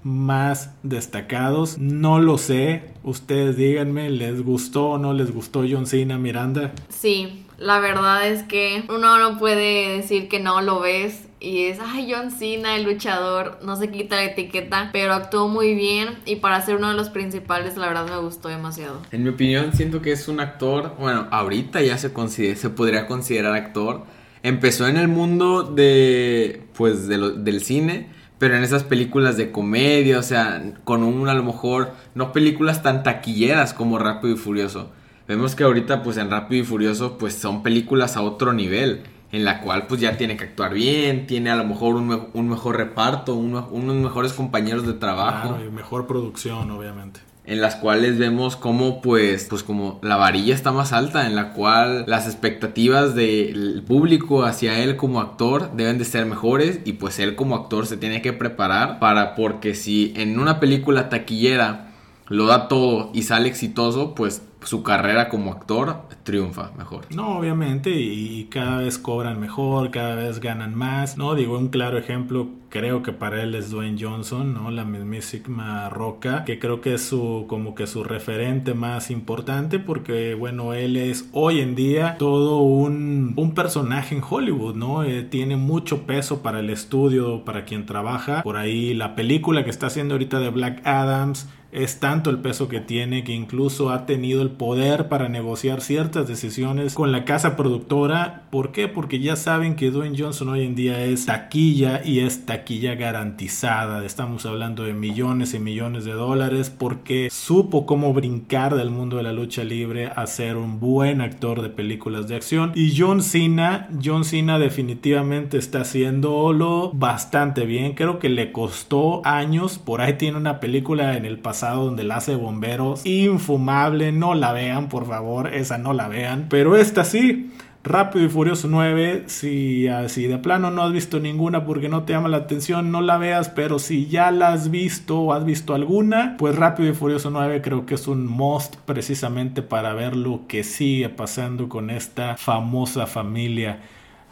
más destacados. No lo sé. Ustedes díganme, ¿les gustó o no les gustó John Cena Miranda? Sí, la verdad es que uno no puede decir que no lo ves y es, ay, John Cena, el luchador, no se quita la etiqueta, pero actuó muy bien y para ser uno de los principales, la verdad me gustó demasiado. En mi opinión, siento que es un actor, bueno, ahorita ya se, se podría considerar actor. Empezó en el mundo de, pues, del cine, pero en esas películas de comedia, o sea, con un, a lo mejor, no películas tan taquilleras como Rápido y Furioso. Vemos que ahorita, pues, en Rápido y Furioso, pues, son películas a otro nivel en la cual pues ya tiene que actuar bien, tiene a lo mejor un, un mejor reparto, unos mejores compañeros de trabajo. Claro, y mejor producción, obviamente. En las cuales vemos cómo pues, pues como la varilla está más alta, en la cual las expectativas del público hacia él como actor deben de ser mejores y pues él como actor se tiene que preparar para porque si en una película taquillera lo da todo y sale exitoso, pues su carrera como actor triunfa mejor. No, obviamente, y, cada vez cobran mejor, cada vez ganan más, ¿no? Digo, un claro ejemplo, creo que para él es Dwayne Johnson, ¿no? La mismísima Roca, que creo que es su, como que su referente más importante, porque, bueno, él es hoy en día todo un, un personaje en Hollywood, ¿no? Eh, tiene mucho peso para el estudio, para quien trabaja. Por ahí la película que está haciendo ahorita de Black Adams, es tanto el peso que tiene que incluso ha tenido el poder para negociar ciertas decisiones con la casa productora. ¿Por qué? Porque ya saben que Dwayne Johnson hoy en día es taquilla y es taquilla garantizada. Estamos hablando de millones y millones de dólares porque supo cómo brincar del mundo de la lucha libre a ser un buen actor de películas de acción. Y John Cena, John Cena definitivamente está haciéndolo bastante bien. Creo que le costó años. Por ahí tiene una película en el pasado donde la hace bomberos. Infumable, no la vean, por favor, esa no la vean. Pero esta sí. Rápido y Furioso 9, si, así de plano no has visto ninguna porque no te llama la atención, no la veas, pero si ya la has visto o has visto alguna, pues Rápido y Furioso 9 creo que es un must precisamente para ver lo que sigue pasando con esta famosa familia.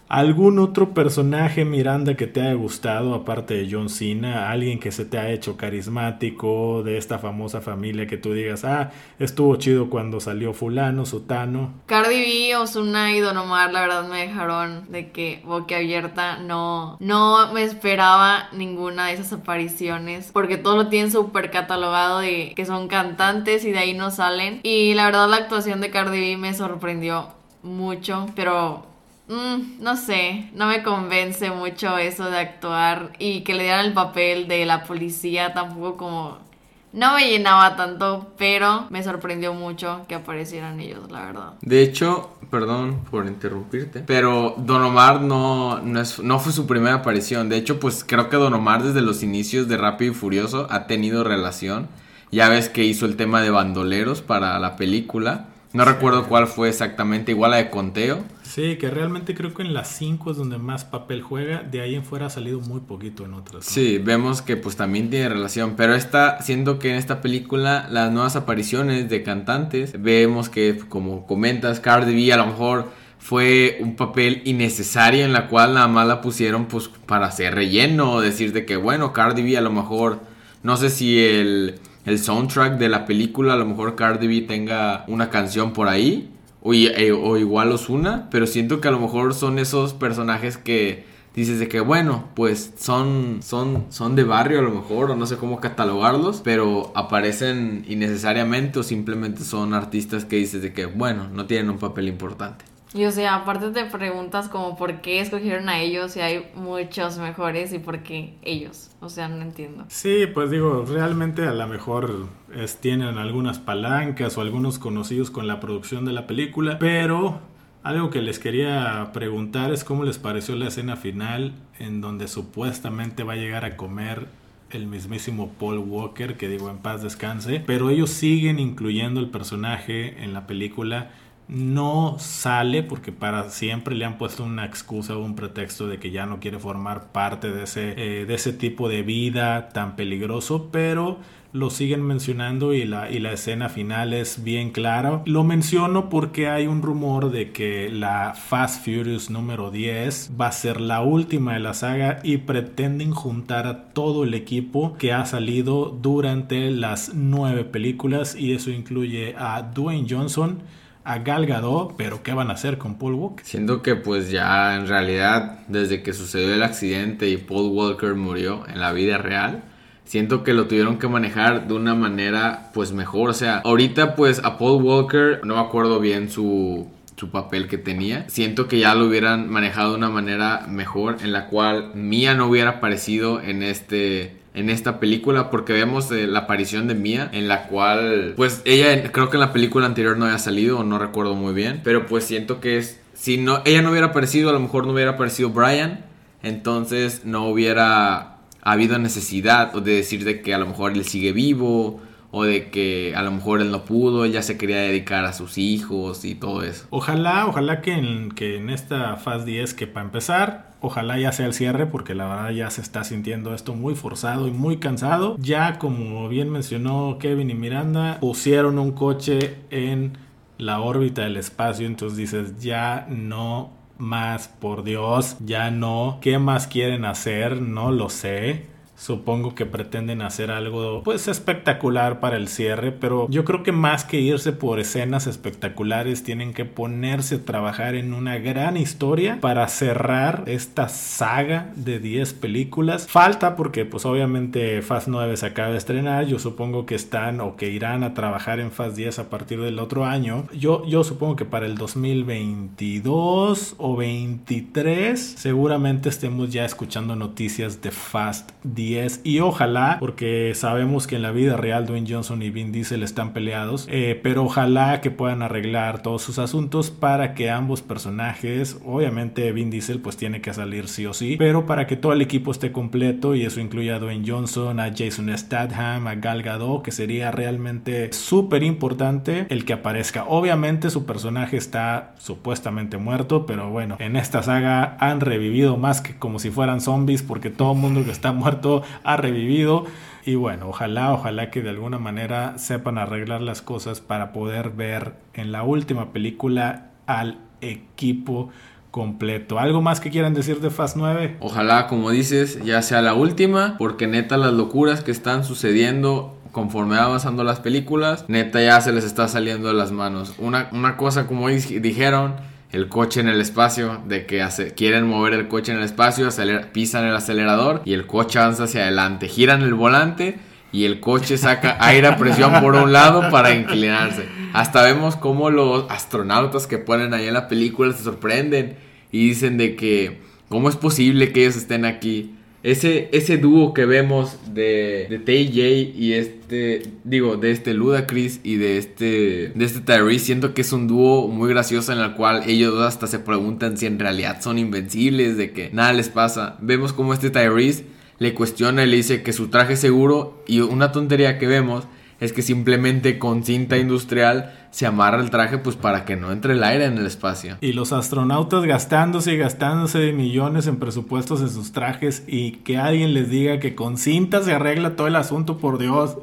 ¿Algún otro personaje, Miranda, que te haya gustado, aparte de John Cena? ¿Alguien que se te ha hecho carismático de esta famosa familia que tú digas, ah, estuvo chido cuando salió fulano, sutano? Cardi B, Osuna y Don Omar, la verdad me dejaron de que abierta no, no me esperaba ninguna de esas apariciones, porque todo lo tienen súper catalogado de que son cantantes y de ahí no salen. Y la verdad la actuación de Cardi B me sorprendió mucho, pero Mm, no sé, no me convence mucho eso de actuar y que le dieran el papel de la policía tampoco como... No me llenaba tanto, pero me sorprendió mucho que aparecieran ellos, la verdad. De hecho, perdón por interrumpirte, pero Don Omar no, no, es, no fue su primera aparición. De hecho, pues creo que Don Omar desde los inicios de Rápido y Furioso ha tenido relación. Ya ves que hizo el tema de bandoleros para la película. No recuerdo cuál fue exactamente, igual la de Conteo. Sí, que realmente creo que en las 5 es donde más papel juega, de ahí en fuera ha salido muy poquito en otras. Sí, vemos que pues también tiene relación, pero está siendo que en esta película las nuevas apariciones de cantantes, vemos que como comentas, Cardi B a lo mejor fue un papel innecesario en la cual nada más la pusieron pues para hacer relleno, o decir de que bueno, Cardi B a lo mejor, no sé si el, el soundtrack de la película, a lo mejor Cardi B tenga una canción por ahí, eh, o, igual pero siento que a lo mejor son esos personajes que dices de que bueno, pues son, son, son de barrio a lo mejor, o no sé cómo catalogarlos, pero aparecen innecesariamente o simplemente son artistas que dices de que bueno, no tienen un papel importante. Y o sea, aparte te preguntas como por qué escogieron a ellos si hay muchos mejores y por qué ellos. O sea, no entiendo. Sí, pues digo, realmente a lo mejor es, tienen algunas palancas o algunos conocidos con la producción de la película, pero algo que les quería preguntar es cómo les pareció la escena final en donde supuestamente va a llegar a comer el mismísimo Paul Walker, que digo en paz descanse, pero ellos siguen incluyendo el personaje en la película no sale porque para siempre le han puesto una excusa o un pretexto de que ya no quiere formar parte de ese, eh, de ese tipo de vida tan peligroso, pero lo siguen mencionando y la, y la escena final es bien clara. Lo menciono porque hay un rumor de que la Fast Furious número 10 va a ser la última de la saga y pretenden juntar a todo el equipo que ha salido durante las nueve películas y eso incluye a Dwayne Johnson, a Gal Gadot, pero ¿qué van a hacer con Paul Walker? Siento que pues ya en realidad desde que sucedió el accidente y Paul Walker murió en la vida real, siento que lo tuvieron que manejar de una manera pues mejor. O sea, ahorita pues a Paul Walker no me acuerdo bien su, su papel que tenía. Siento que ya lo hubieran manejado de una manera mejor en la cual Mia no hubiera aparecido en este en esta película porque vemos eh, la aparición de Mia en la cual pues ella creo que en la película anterior no había salido no recuerdo muy bien, pero pues siento que es si no ella no hubiera aparecido, a lo mejor no hubiera aparecido Brian, entonces no hubiera habido necesidad de decir de que a lo mejor él sigue vivo o de que a lo mejor él no pudo, ella se quería dedicar a sus hijos y todo eso. Ojalá, ojalá que en, que en esta fase 10 que para empezar, ojalá ya sea el cierre porque la verdad ya se está sintiendo esto muy forzado y muy cansado. Ya como bien mencionó Kevin y Miranda, pusieron un coche en la órbita del espacio, entonces dices, ya no más, por Dios, ya no. ¿Qué más quieren hacer? No lo sé. Supongo que pretenden hacer algo pues espectacular para el cierre, pero yo creo que más que irse por escenas espectaculares tienen que ponerse a trabajar en una gran historia para cerrar esta saga de 10 películas. Falta porque pues obviamente Fast 9 se acaba de estrenar, yo supongo que están o que irán a trabajar en Fast 10 a partir del otro año. Yo, yo supongo que para el 2022 o 23 seguramente estemos ya escuchando noticias de Fast 10 y ojalá, porque sabemos que en la vida real Dwayne Johnson y Vin Diesel están peleados, eh, pero ojalá que puedan arreglar todos sus asuntos para que ambos personajes, obviamente Vin Diesel pues tiene que salir sí o sí, pero para que todo el equipo esté completo y eso incluye a Dwayne Johnson, a Jason Statham, a Gal Gadot, que sería realmente súper importante el que aparezca. Obviamente su personaje está supuestamente muerto, pero bueno, en esta saga han revivido más que como si fueran zombies porque todo el mundo que está muerto ha revivido. Y bueno, ojalá, ojalá que de alguna manera sepan arreglar las cosas para poder ver en la última película al equipo completo. ¿Algo más que quieran decir de Fast 9? Ojalá, como dices, ya sea la última, porque neta las locuras que están sucediendo conforme avanzando las películas, neta ya se les está saliendo de las manos. Una, una cosa como dijeron el coche en el espacio, de que quieren mover el coche en el espacio, pisan el acelerador y el coche avanza hacia adelante, giran el volante y el coche saca *laughs* aire a presión por un lado para inclinarse. Hasta vemos cómo los astronautas que ponen ahí en la película se sorprenden y dicen de que cómo es posible que ellos estén aquí ese, ese dúo que vemos de, de TJ y este, digo, de este Ludacris y de este, de este Tyrese, siento que es un dúo muy gracioso en el cual ellos hasta se preguntan si en realidad son invencibles, de que nada les pasa. Vemos como este Tyrese le cuestiona y le dice que su traje es seguro y una tontería que vemos es que simplemente con cinta industrial se amarra el traje pues para que no entre el aire en el espacio. Y los astronautas gastándose y gastándose millones en presupuestos en sus trajes y que alguien les diga que con cinta se arregla todo el asunto, por Dios.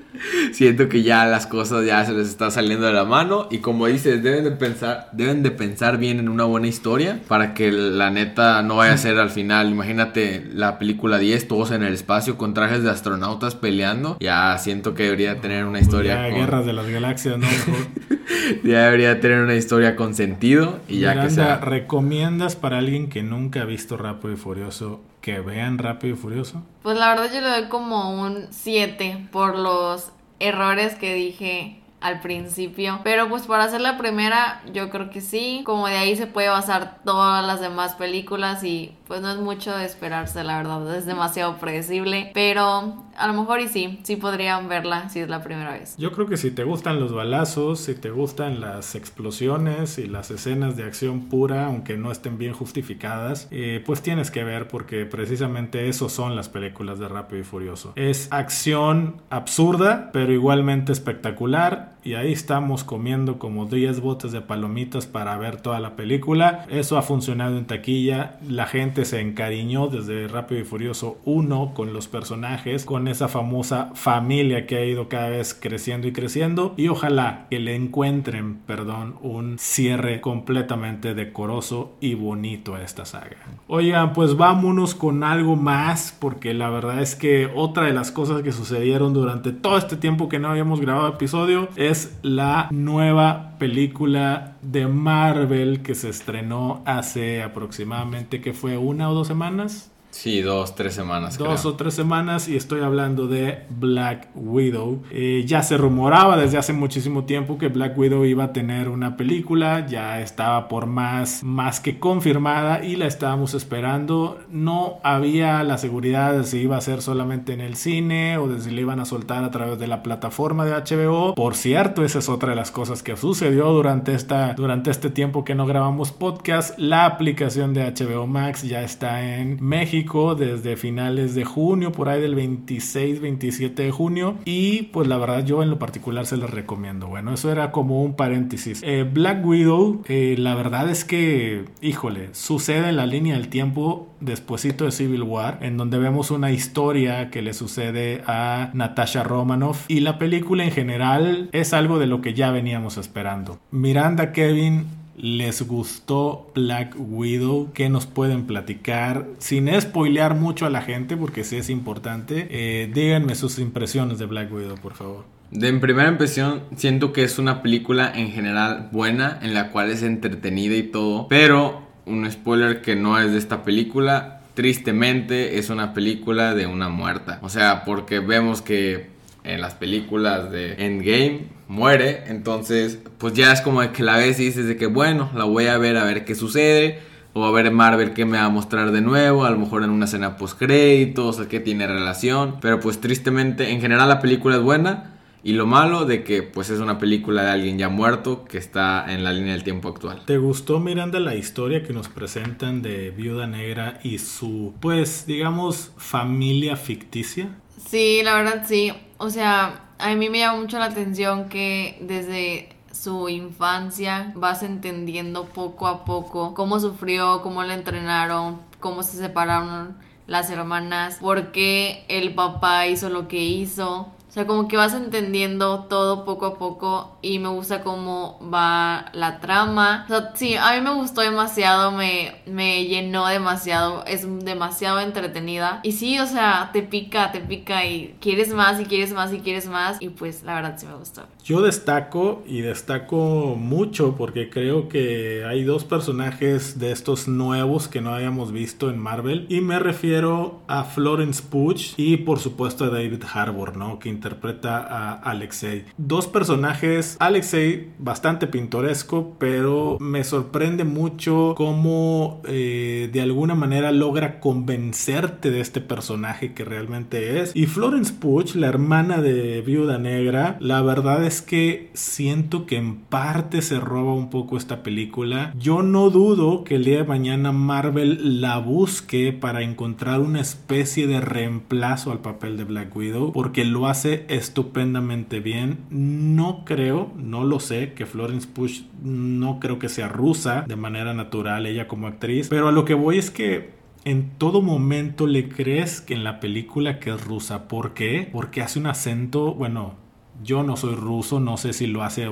*laughs* Siento que ya las cosas ya se les está saliendo de la mano y como dices, deben de pensar, deben de pensar bien en una buena historia para que la neta no vaya a ser al final, imagínate la película 10 todos en el espacio con trajes de astronautas peleando, ya siento que debería tener una historia ya, guerras de las galaxias, ¿no? *laughs* *laughs* ya debería tener una historia con sentido y ya que sea ¿recomiendas para alguien que nunca ha visto Rápido y Furioso que vean Rápido y Furioso? Pues la verdad yo le doy como un 7 por los errores que dije al principio. Pero pues para hacer la primera, yo creo que sí. Como de ahí se puede basar todas las demás películas y pues no es mucho de esperarse, la verdad. Es demasiado predecible. Pero a lo mejor y sí, sí podrían verla si es la primera vez. Yo creo que si te gustan los balazos, si te gustan las explosiones y las escenas de acción pura, aunque no estén bien justificadas, eh, pues tienes que ver porque precisamente eso son las películas de Rápido y Furioso. Es acción absurda, pero igualmente espectacular. Y ahí estamos comiendo como 10 botes de palomitas para ver toda la película. Eso ha funcionado en taquilla. La gente se encariñó desde Rápido y Furioso 1 con los personajes, con esa famosa familia que ha ido cada vez creciendo y creciendo y ojalá que le encuentren, perdón, un cierre completamente decoroso y bonito a esta saga. Oigan, pues vámonos con algo más porque la verdad es que otra de las cosas que sucedieron durante todo este tiempo que no habíamos grabado episodio es la nueva película de Marvel que se estrenó hace aproximadamente que fue una o dos semanas Sí, dos, tres semanas. Dos o tres semanas y estoy hablando de Black Widow. Eh, ya se rumoraba desde hace muchísimo tiempo que Black Widow iba a tener una película, ya estaba por más, más que confirmada y la estábamos esperando. No había la seguridad de si iba a ser solamente en el cine o de si le iban a soltar a través de la plataforma de HBO. Por cierto, esa es otra de las cosas que sucedió durante, esta, durante este tiempo que no grabamos podcast. La aplicación de HBO Max ya está en México desde finales de junio, por ahí del 26, 27 de junio. Y pues la verdad yo en lo particular se les recomiendo. Bueno, eso era como un paréntesis. Eh, Black Widow, eh, la verdad es que, híjole, sucede en la línea del tiempo despuesito de Civil War, en donde vemos una historia que le sucede a Natasha Romanoff. Y la película en general es algo de lo que ya veníamos esperando. Miranda Kevin les gustó Black Widow, qué nos pueden platicar, sin spoilear mucho a la gente, porque sí es importante. Eh, díganme sus impresiones de Black Widow, por favor. De primera impresión, siento que es una película en general buena, en la cual es entretenida y todo, pero un spoiler que no es de esta película. Tristemente es una película de una muerta. O sea, porque vemos que en las películas de Endgame muere, entonces pues ya es como de que la ves y dices de que bueno, la voy a ver a ver qué sucede, o a ver Marvel qué me va a mostrar de nuevo, a lo mejor en una escena post créditos, o qué tiene relación, pero pues tristemente en general la película es buena. Y lo malo de que pues es una película de alguien ya muerto que está en la línea del tiempo actual. ¿Te gustó Miranda la historia que nos presentan de Viuda Negra y su pues digamos familia ficticia? Sí, la verdad sí. O sea, a mí me llama mucho la atención que desde su infancia vas entendiendo poco a poco cómo sufrió, cómo la entrenaron, cómo se separaron las hermanas, por qué el papá hizo lo que hizo. O sea, como que vas entendiendo todo poco a poco y me gusta cómo va la trama. O sea, sí, a mí me gustó demasiado, me, me llenó demasiado, es demasiado entretenida. Y sí, o sea, te pica, te pica y quieres más y quieres más y quieres más. Y pues la verdad sí me gustó. Yo destaco y destaco mucho porque creo que hay dos personajes de estos nuevos que no habíamos visto en Marvel. Y me refiero a Florence Pugh y por supuesto a David Harbour, ¿no? Que interpreta a Alexei. Dos personajes, Alexei bastante pintoresco, pero me sorprende mucho cómo eh, de alguna manera logra convencerte de este personaje que realmente es. Y Florence Pugh, la hermana de Viuda Negra, la verdad es que siento que en parte se roba un poco esta película. Yo no dudo que el día de mañana Marvel la busque para encontrar una especie de reemplazo al papel de Black Widow, porque lo hace estupendamente bien. No creo, no lo sé, que Florence Push no creo que sea rusa de manera natural ella como actriz, pero a lo que voy es que en todo momento le crees que en la película que es rusa. ¿Por qué? Porque hace un acento, bueno, yo no soy ruso, no sé si lo hace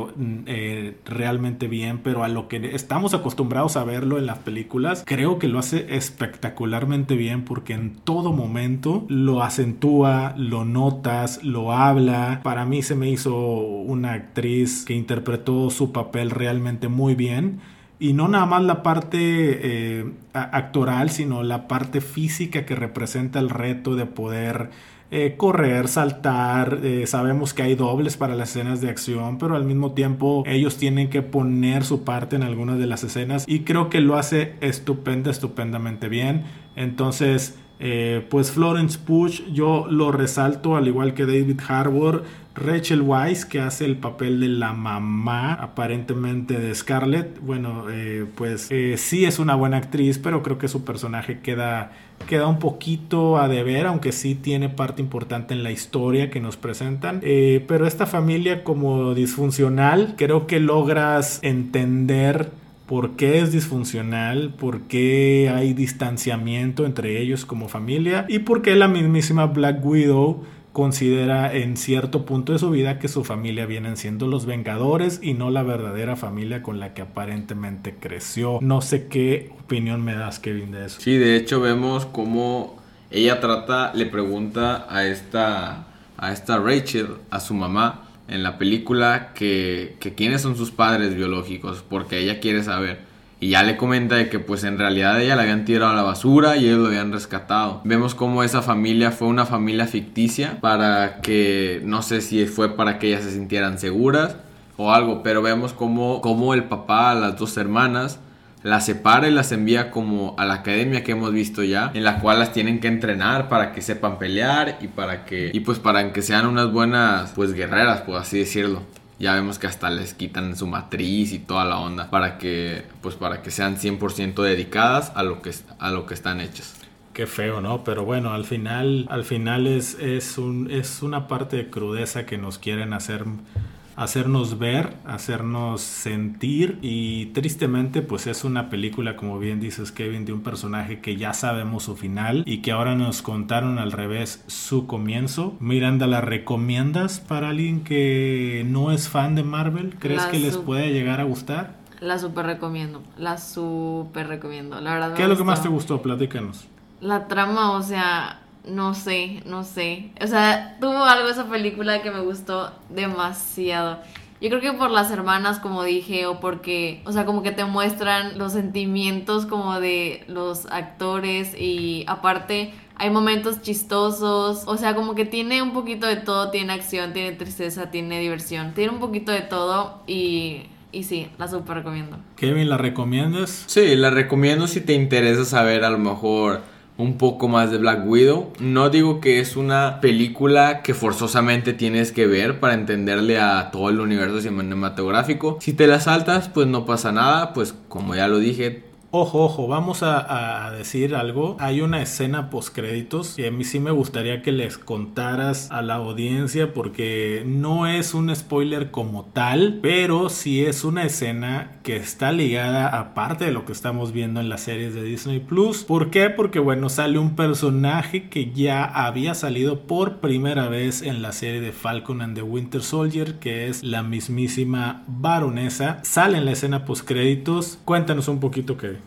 eh, realmente bien, pero a lo que estamos acostumbrados a verlo en las películas, creo que lo hace espectacularmente bien porque en todo momento lo acentúa, lo notas, lo habla. Para mí se me hizo una actriz que interpretó su papel realmente muy bien. Y no nada más la parte eh, actoral, sino la parte física que representa el reto de poder eh, correr, saltar, eh, sabemos que hay dobles para las escenas de acción, pero al mismo tiempo ellos tienen que poner su parte en algunas de las escenas y creo que lo hace estupenda, estupendamente bien. Entonces, eh, pues Florence Push yo lo resalto al igual que David Harbour. Rachel Weisz, que hace el papel de la mamá aparentemente de Scarlett, bueno, pues sí es una buena actriz, pero creo que su personaje queda queda un poquito a deber, aunque sí tiene parte importante en la historia que nos presentan. Eh, pero esta familia como disfuncional, creo que logras entender por qué es disfuncional, por qué hay distanciamiento entre ellos como familia y por qué la mismísima Black Widow considera en cierto punto de su vida que su familia vienen siendo los Vengadores y no la verdadera familia con la que aparentemente creció. No sé qué opinión me das, Kevin, de eso. Sí, de hecho vemos cómo ella trata, le pregunta a esta, a esta Rachel, a su mamá, en la película, que, que quiénes son sus padres biológicos, porque ella quiere saber. Y ya le comenta de que pues en realidad ella la habían tirado a la basura y ellos lo habían rescatado. Vemos cómo esa familia fue una familia ficticia para que, no sé si fue para que ellas se sintieran seguras o algo, pero vemos cómo, cómo el papá, las dos hermanas, las separa y las envía como a la academia que hemos visto ya, en la cual las tienen que entrenar para que sepan pelear y para que, y pues para que sean unas buenas pues guerreras, por así decirlo ya vemos que hasta les quitan su matriz y toda la onda para que pues para que sean 100% dedicadas a lo que a lo que están hechas. Qué feo, ¿no? Pero bueno, al final al final es es un es una parte de crudeza que nos quieren hacer hacernos ver, hacernos sentir y tristemente pues es una película como bien dices Kevin de un personaje que ya sabemos su final y que ahora nos contaron al revés su comienzo. Miranda, ¿la recomiendas para alguien que no es fan de Marvel? ¿Crees que les puede llegar a gustar? La super recomiendo, la super recomiendo, la verdad. ¿Qué es lo que más te gustó? Platícanos. La trama, o sea, no sé, no sé. O sea, tuvo algo esa película que me gustó demasiado. Yo creo que por las hermanas, como dije, o porque, o sea, como que te muestran los sentimientos como de los actores y aparte hay momentos chistosos, o sea, como que tiene un poquito de todo, tiene acción, tiene tristeza, tiene diversión, tiene un poquito de todo y y sí, la super recomiendo. Kevin, ¿la recomiendas? Sí, la recomiendo si te interesa saber a lo mejor un poco más de Black Widow. No digo que es una película que forzosamente tienes que ver para entenderle a todo el universo cinematográfico. Si te la saltas, pues no pasa nada, pues como ya lo dije, Ojo, ojo, vamos a, decir algo. Hay una escena post créditos y a mí sí me gustaría que les contaras a la audiencia porque no es un spoiler como tal, pero sí es una escena que está ligada aparte de lo que estamos viendo en las series de Disney Plus. ¿Por qué? Porque bueno, sale un personaje que ya había salido por primera vez en la serie de Falcon and the Winter Soldier, que es la mismísima baronesa. Sale en la escena post créditos. Cuéntanos un poquito qué.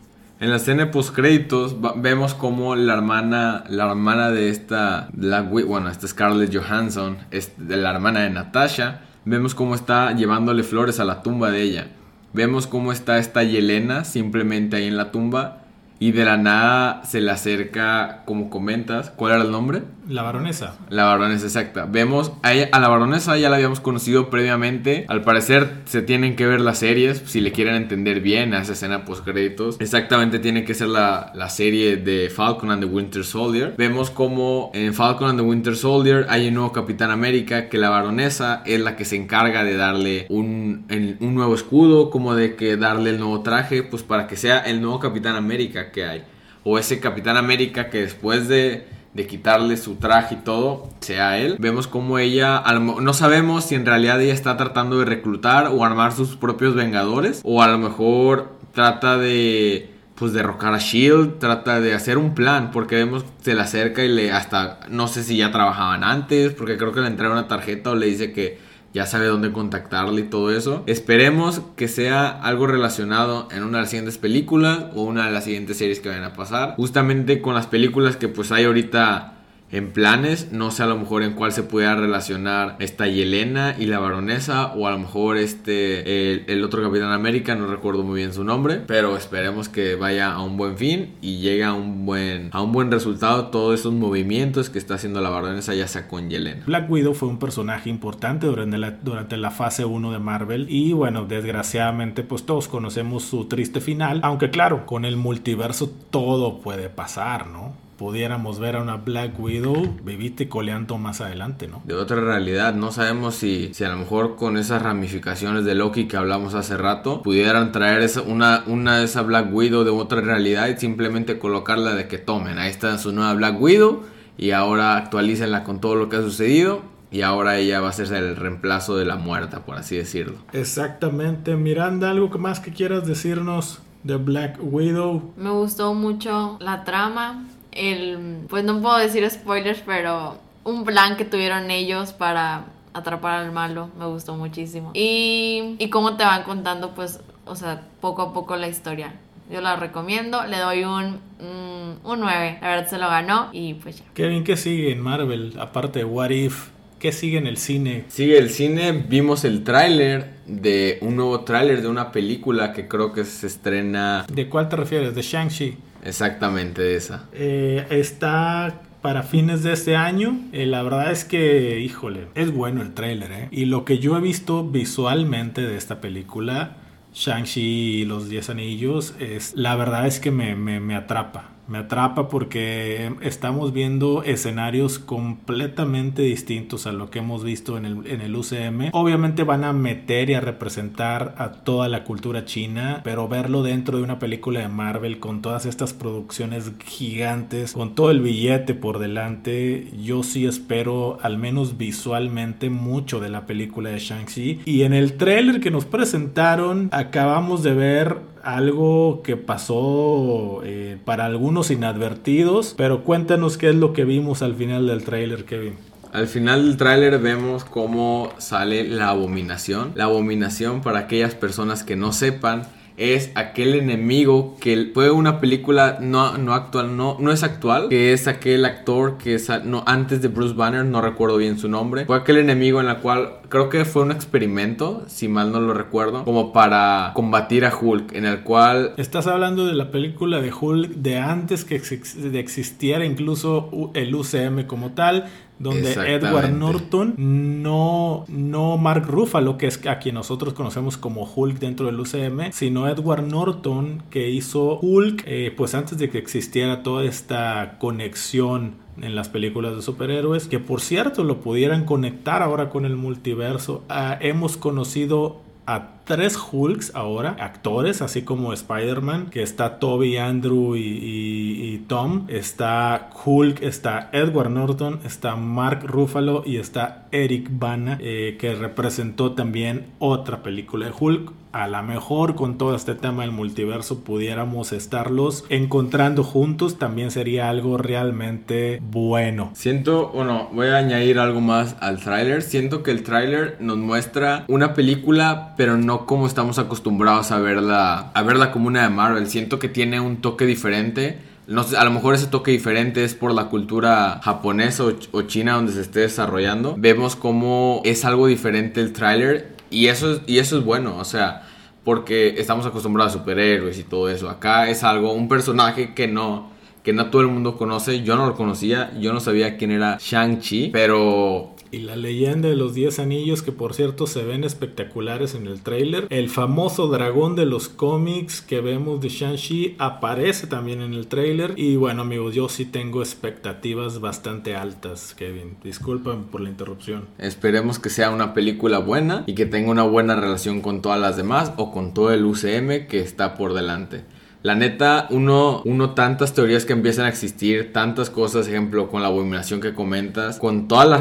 En la escena post créditos vemos como la hermana, la hermana de esta, bueno, esta Scarlett Johansson, es de la hermana de Natasha, vemos cómo está llevándole flores a la tumba de ella. Vemos cómo está esta Yelena simplemente ahí en la tumba y de la nada se le acerca, como comentas, ¿cuál era el nombre? La baronesa. La baronesa, exacta. Vemos a, a, la baronesa, ya la habíamos conocido previamente. Al parecer se tienen que ver las series, si le quieren entender bien a esa escena post créditos. Exactamente tiene que ser la, la, serie de Falcon and the Winter Soldier. Vemos como en Falcon and the Winter Soldier hay un nuevo Capitán América que la baronesa es la que se encarga de darle un, un nuevo escudo, como de que darle el nuevo traje, pues para que sea el nuevo Capitán América que hay. O ese Capitán América que después de de quitarle su traje y todo, sea él. Vemos como ella, no sabemos si en realidad ella está tratando de reclutar o armar sus propios vengadores, o a lo mejor trata de pues derrocar a Shield, trata de hacer un plan, porque vemos se le acerca y le hasta no sé si ya trabajaban antes, porque creo que le entrega una tarjeta o le dice que ya sabe dónde contactarle y todo eso. Esperemos que sea algo relacionado en una de las siguientes películas o una de las siguientes series que vayan a pasar. Justamente con las películas que pues hay ahorita en planes. No sé a lo mejor en cuál se pueda relacionar esta Yelena y la baronesa. O a lo mejor este, el, otro Capitán América, no recuerdo muy bien su nombre. Pero esperemos que vaya a un buen fin y llegue a un buen, a un buen resultado todos esos movimientos que está haciendo la baronesa ya sea con Yelena. Black Widow fue un personaje importante durante la, durante la fase 1 de Marvel. Y bueno, desgraciadamente pues todos conocemos su triste final. Aunque claro, con el multiverso todo puede pasar, ¿no? Pudiéramos ver a una Black Widow vivite coleando más adelante, ¿no? De otra realidad, no sabemos si, si a lo mejor con esas ramificaciones de Loki que hablamos hace rato, pudieran traer esa, una, una de esa Black Widow de otra realidad y simplemente colocarla de que tomen, ahí está su nueva Black Widow y ahora actualícenla con todo lo que ha sucedido y ahora ella va a ser el reemplazo de la muerta, por así decirlo. Exactamente. Miranda, ¿algo más que quieras decirnos de Black Widow? Me gustó mucho la trama, el, pues no puedo decir spoilers, pero un plan que tuvieron ellos para atrapar al malo. Me gustó muchísimo. Y, y cómo te van contando, pues, o sea, poco a poco la historia. Yo la recomiendo, le doy un, mm, un 9. La verdad se lo ganó y pues ya. Kevin, ¿qué sigue en Marvel? Aparte de What If, ¿qué sigue en el cine? Sigue el cine, vimos el tráiler de un nuevo tráiler de una película que creo que se estrena ¿De cuál te refieres? ¿De Shang-Chi? Exactamente esa. Eh, está para fines de este año. Eh, la verdad es que, híjole, es bueno el tráiler, ¿eh? Y lo que yo he visto visualmente de esta película, Shang-Chi y los 10 anillos, es, la verdad es que me, me, me atrapa. Me atrapa porque estamos viendo escenarios completamente distintos a lo que hemos visto en el, en el UCM. Obviamente van a meter y a representar a toda la cultura china, pero verlo dentro de una película de Marvel con todas estas producciones gigantes, con todo el billete por delante, yo sí espero al menos visualmente mucho de la película de Shang-Chi. Y en el trailer que nos presentaron acabamos de ver algo que pasó eh, para algunos inadvertidos, pero cuéntanos qué es lo que vimos al final del tráiler, Kevin. Al final del tráiler vemos cómo sale la abominación. La abominación, para aquellas personas que no sepan, es aquel enemigo que fue una película no, no actual, no, no es actual, que es aquel actor que es no, antes de Bruce Banner, no recuerdo bien su nombre. Fue aquel enemigo en la cual creo que fue un experimento, si mal no lo recuerdo, como para combatir a Hulk, en el cual Estás hablando de la película de Hulk de antes que de existiera incluso el UCM como tal, donde. Edward Norton, no, no Mark Ruffalo, que es a quien nosotros conocemos como Hulk dentro del UCM, sino Edward Norton que hizo Hulk, eh, pues antes de que existiera toda esta conexión en las películas de superhéroes, que por cierto lo pudieran conectar ahora con el multiverso. Ah, hemos conocido a tres Hulks ahora, actores, así como Spider-Man, que está Toby, Andrew y, Tom, está Hulk, está Edward Norton, está Mark Ruffalo y está Eric Bana, eh, que representó también otra película de Hulk. A lo mejor con todo este tema del multiverso pudiéramos estarlos encontrando juntos, también sería algo realmente bueno. Siento, bueno, voy a añadir algo más al tráiler. Siento que el tráiler nos muestra una película, pero no como estamos acostumbrados a verla, a verla como una de Marvel. Siento que tiene un toque diferente. No sé, a lo mejor ese toque diferente es por la cultura japonesa o, o china donde se esté desarrollando. Vemos como es algo diferente el tráiler y eso, es- y eso es bueno, o sea, porque estamos acostumbrados a superhéroes y todo eso. Acá es algo, un personaje que no, que no todo el mundo conoce. Yo no lo conocía, yo no sabía quién era Shang-Chi, pero Y la leyenda de los 10 anillos, que por cierto se ven espectaculares en el tráiler. El famoso dragón de los cómics que vemos de Shang-Chi aparece también en el tráiler. Y bueno amigos, yo sí tengo expectativas bastante altas, Kevin. Disculpen por la interrupción. esperemos que sea una película buena y que tenga una buena relación con todas las demás o con todo el UCM que está por delante. La neta, uno, uno tantas teorías que empiezan a existir, tantas cosas, ejemplo, con la abominación que comentas, con todas las...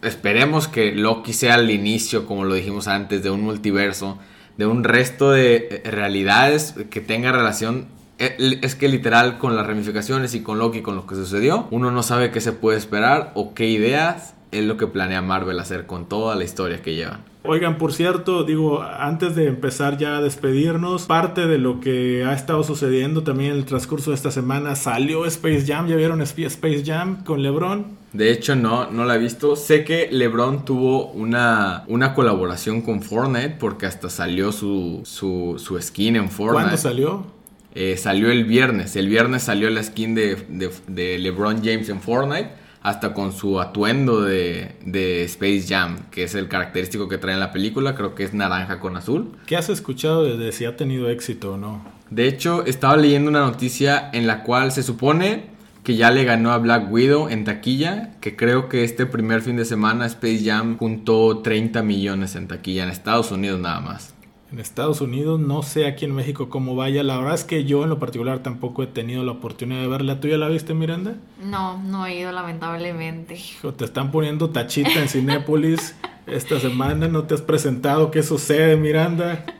Esperemos que Loki sea el inicio, como lo dijimos antes, de un multiverso, de un resto de eh, realidades que tenga relación eh, es que literal con las ramificaciones y con Loki, con lo que sucedió, uno no sabe qué se puede esperar o qué ideas es lo que planea Marvel hacer con toda la historia que llevan. Oigan, por cierto, digo, antes de empezar ya a despedirnos, parte de lo que ha estado sucediendo también en el transcurso de esta semana salió Space Jam. ¿Ya vieron Sp- Space Jam con LeBron? De hecho, no, no la he visto. Sé que LeBron tuvo una, una colaboración con Fortnite porque hasta salió su, su, su skin en Fortnite. ¿Cuándo salió? Eh, salió el viernes. El viernes salió la skin de, de- de LeBron James en Fortnite. Hasta con su atuendo de, de Space Jam, que es el característico que trae en la película. Creo que es naranja con azul. ¿Qué has escuchado de si ha tenido éxito o no? De hecho, estaba leyendo una noticia en la cual se supone que ya le ganó a Black Widow en taquilla, que creo que este primer fin de semana Space Jam juntó 30 millones en taquilla en Estados Unidos nada más. En Estados Unidos, no sé aquí en México cómo vaya. La verdad es que yo en lo particular tampoco he tenido la oportunidad de verla. ¿Tú ya la viste, Miranda? No, no he ido lamentablemente. Hijo, te están poniendo tachita en Cinépolis *laughs* esta semana. ¿No te has presentado? ¿Qué sucede, Miranda? *laughs*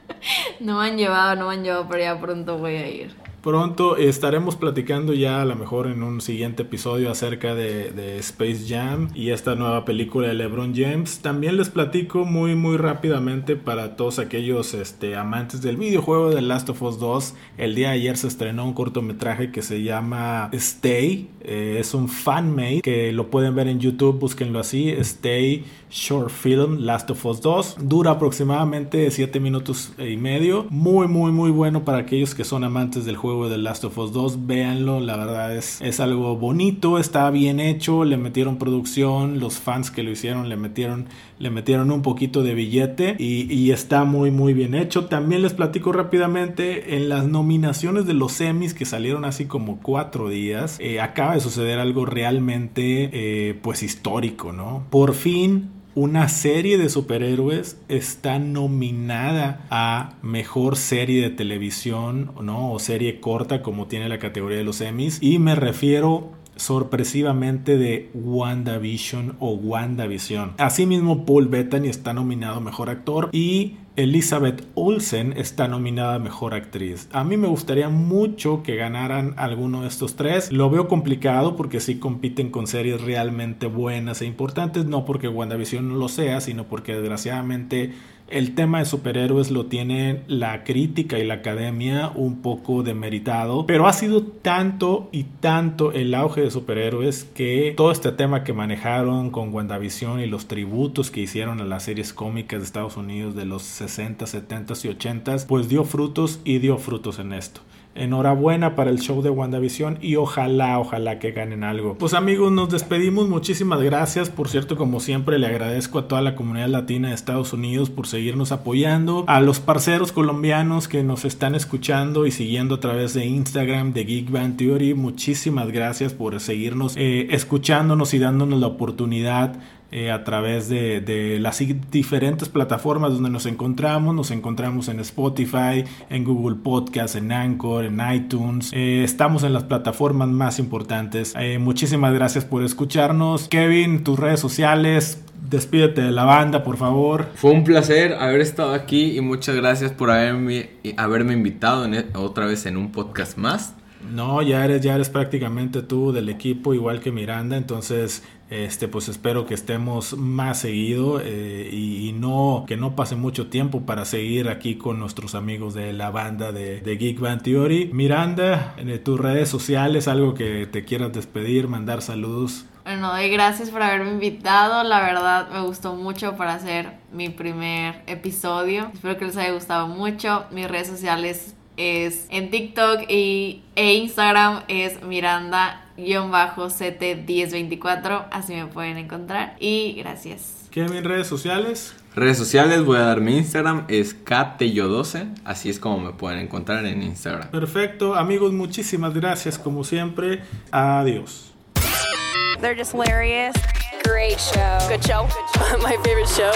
No me han llevado, no me han llevado, pero ya pronto voy a ir. Pronto estaremos platicando ya a lo mejor en un siguiente episodio acerca de, Space Jam y esta nueva película de LeBron James. También les platico muy muy rápidamente para todos aquellos este, amantes del videojuego de Last of Us 2. El día de ayer se estrenó un cortometraje que se llama Stay. Eh, es un fan-made que lo pueden ver en YouTube, búsquenlo así. Stay Short Film Last of Us 2. Dura aproximadamente 7 minutos y medio. Muy, muy, muy bueno para aquellos que son amantes del juego de Last of Us 2. Véanlo, la verdad es, es algo bonito, está bien hecho, le metieron producción, los fans que lo hicieron le metieron, le metieron un poquito de billete y, y está muy, muy bien hecho. También les platico rápidamente en las nominaciones de los Emmys que salieron así como cuatro días. Eh, acaba de suceder algo realmente eh, pues histórico, ¿no? Por fin una serie de superhéroes está nominada a mejor serie de televisión, ¿no? O serie corta como tiene la categoría de los Emmys. Y me refiero sorpresivamente de WandaVision o WandaVision. Asimismo, Paul Bettany está nominado Mejor Actor y Elizabeth Olsen está nominada Mejor Actriz. A mí me gustaría mucho que ganaran alguno de estos tres. Lo veo complicado porque sí compiten con series realmente buenas e importantes, no porque WandaVision no lo sea, sino porque desgraciadamente el tema de superhéroes lo tiene la crítica y la academia un poco demeritado, pero ha sido tanto y tanto el auge de superhéroes que todo este tema que manejaron con WandaVision y los tributos que hicieron a las series cómicas de Estados Unidos de los 60, 70 y 80, pues dio frutos y dio frutos en esto. Enhorabuena para el show de WandaVision y ojalá, ojalá que ganen algo. Pues amigos, nos despedimos. Muchísimas gracias. Por cierto, como siempre, le agradezco a toda la comunidad latina de Estados Unidos por seguirnos apoyando. A los parceros colombianos que nos están escuchando y siguiendo a través de Instagram de Geek Band Theory. Muchísimas gracias por seguirnos eh, escuchándonos y dándonos la oportunidad eh, a través de, las diferentes plataformas donde nos encontramos. Nos encontramos en Spotify, en Google Podcast, en Anchor, en iTunes. Eh, estamos en las plataformas más importantes. Eh, muchísimas gracias por escucharnos. Kevin, tus redes sociales. Despídete de la banda, por favor. Fue un placer haber estado aquí y muchas gracias por haberme, haberme invitado e, otra vez en un podcast más. No, ya eres, ya eres prácticamente tú del equipo, igual que Miranda, entonces este, pues espero que estemos más seguido eh, y, no que no pase mucho tiempo para seguir aquí con nuestros amigos de la banda de, Geek Band Theory. Miranda, en tus redes sociales, algo que te quieras despedir, mandar saludos. Bueno, gracias por haberme invitado. La verdad me gustó mucho para hacer mi primer episodio. Espero que les haya gustado mucho. Mis redes sociales es en TikTok y, e Instagram es Miranda-CT1024. Así me pueden encontrar. Y gracias. ¿Qué mis redes sociales? Redes sociales, voy a dar mi Instagram, es KTYO12, así es como me pueden encontrar en Instagram. Perfecto, amigos, muchísimas gracias como siempre. Adiós. They're just hilarious. Great show. Good show. *laughs* My favorite show.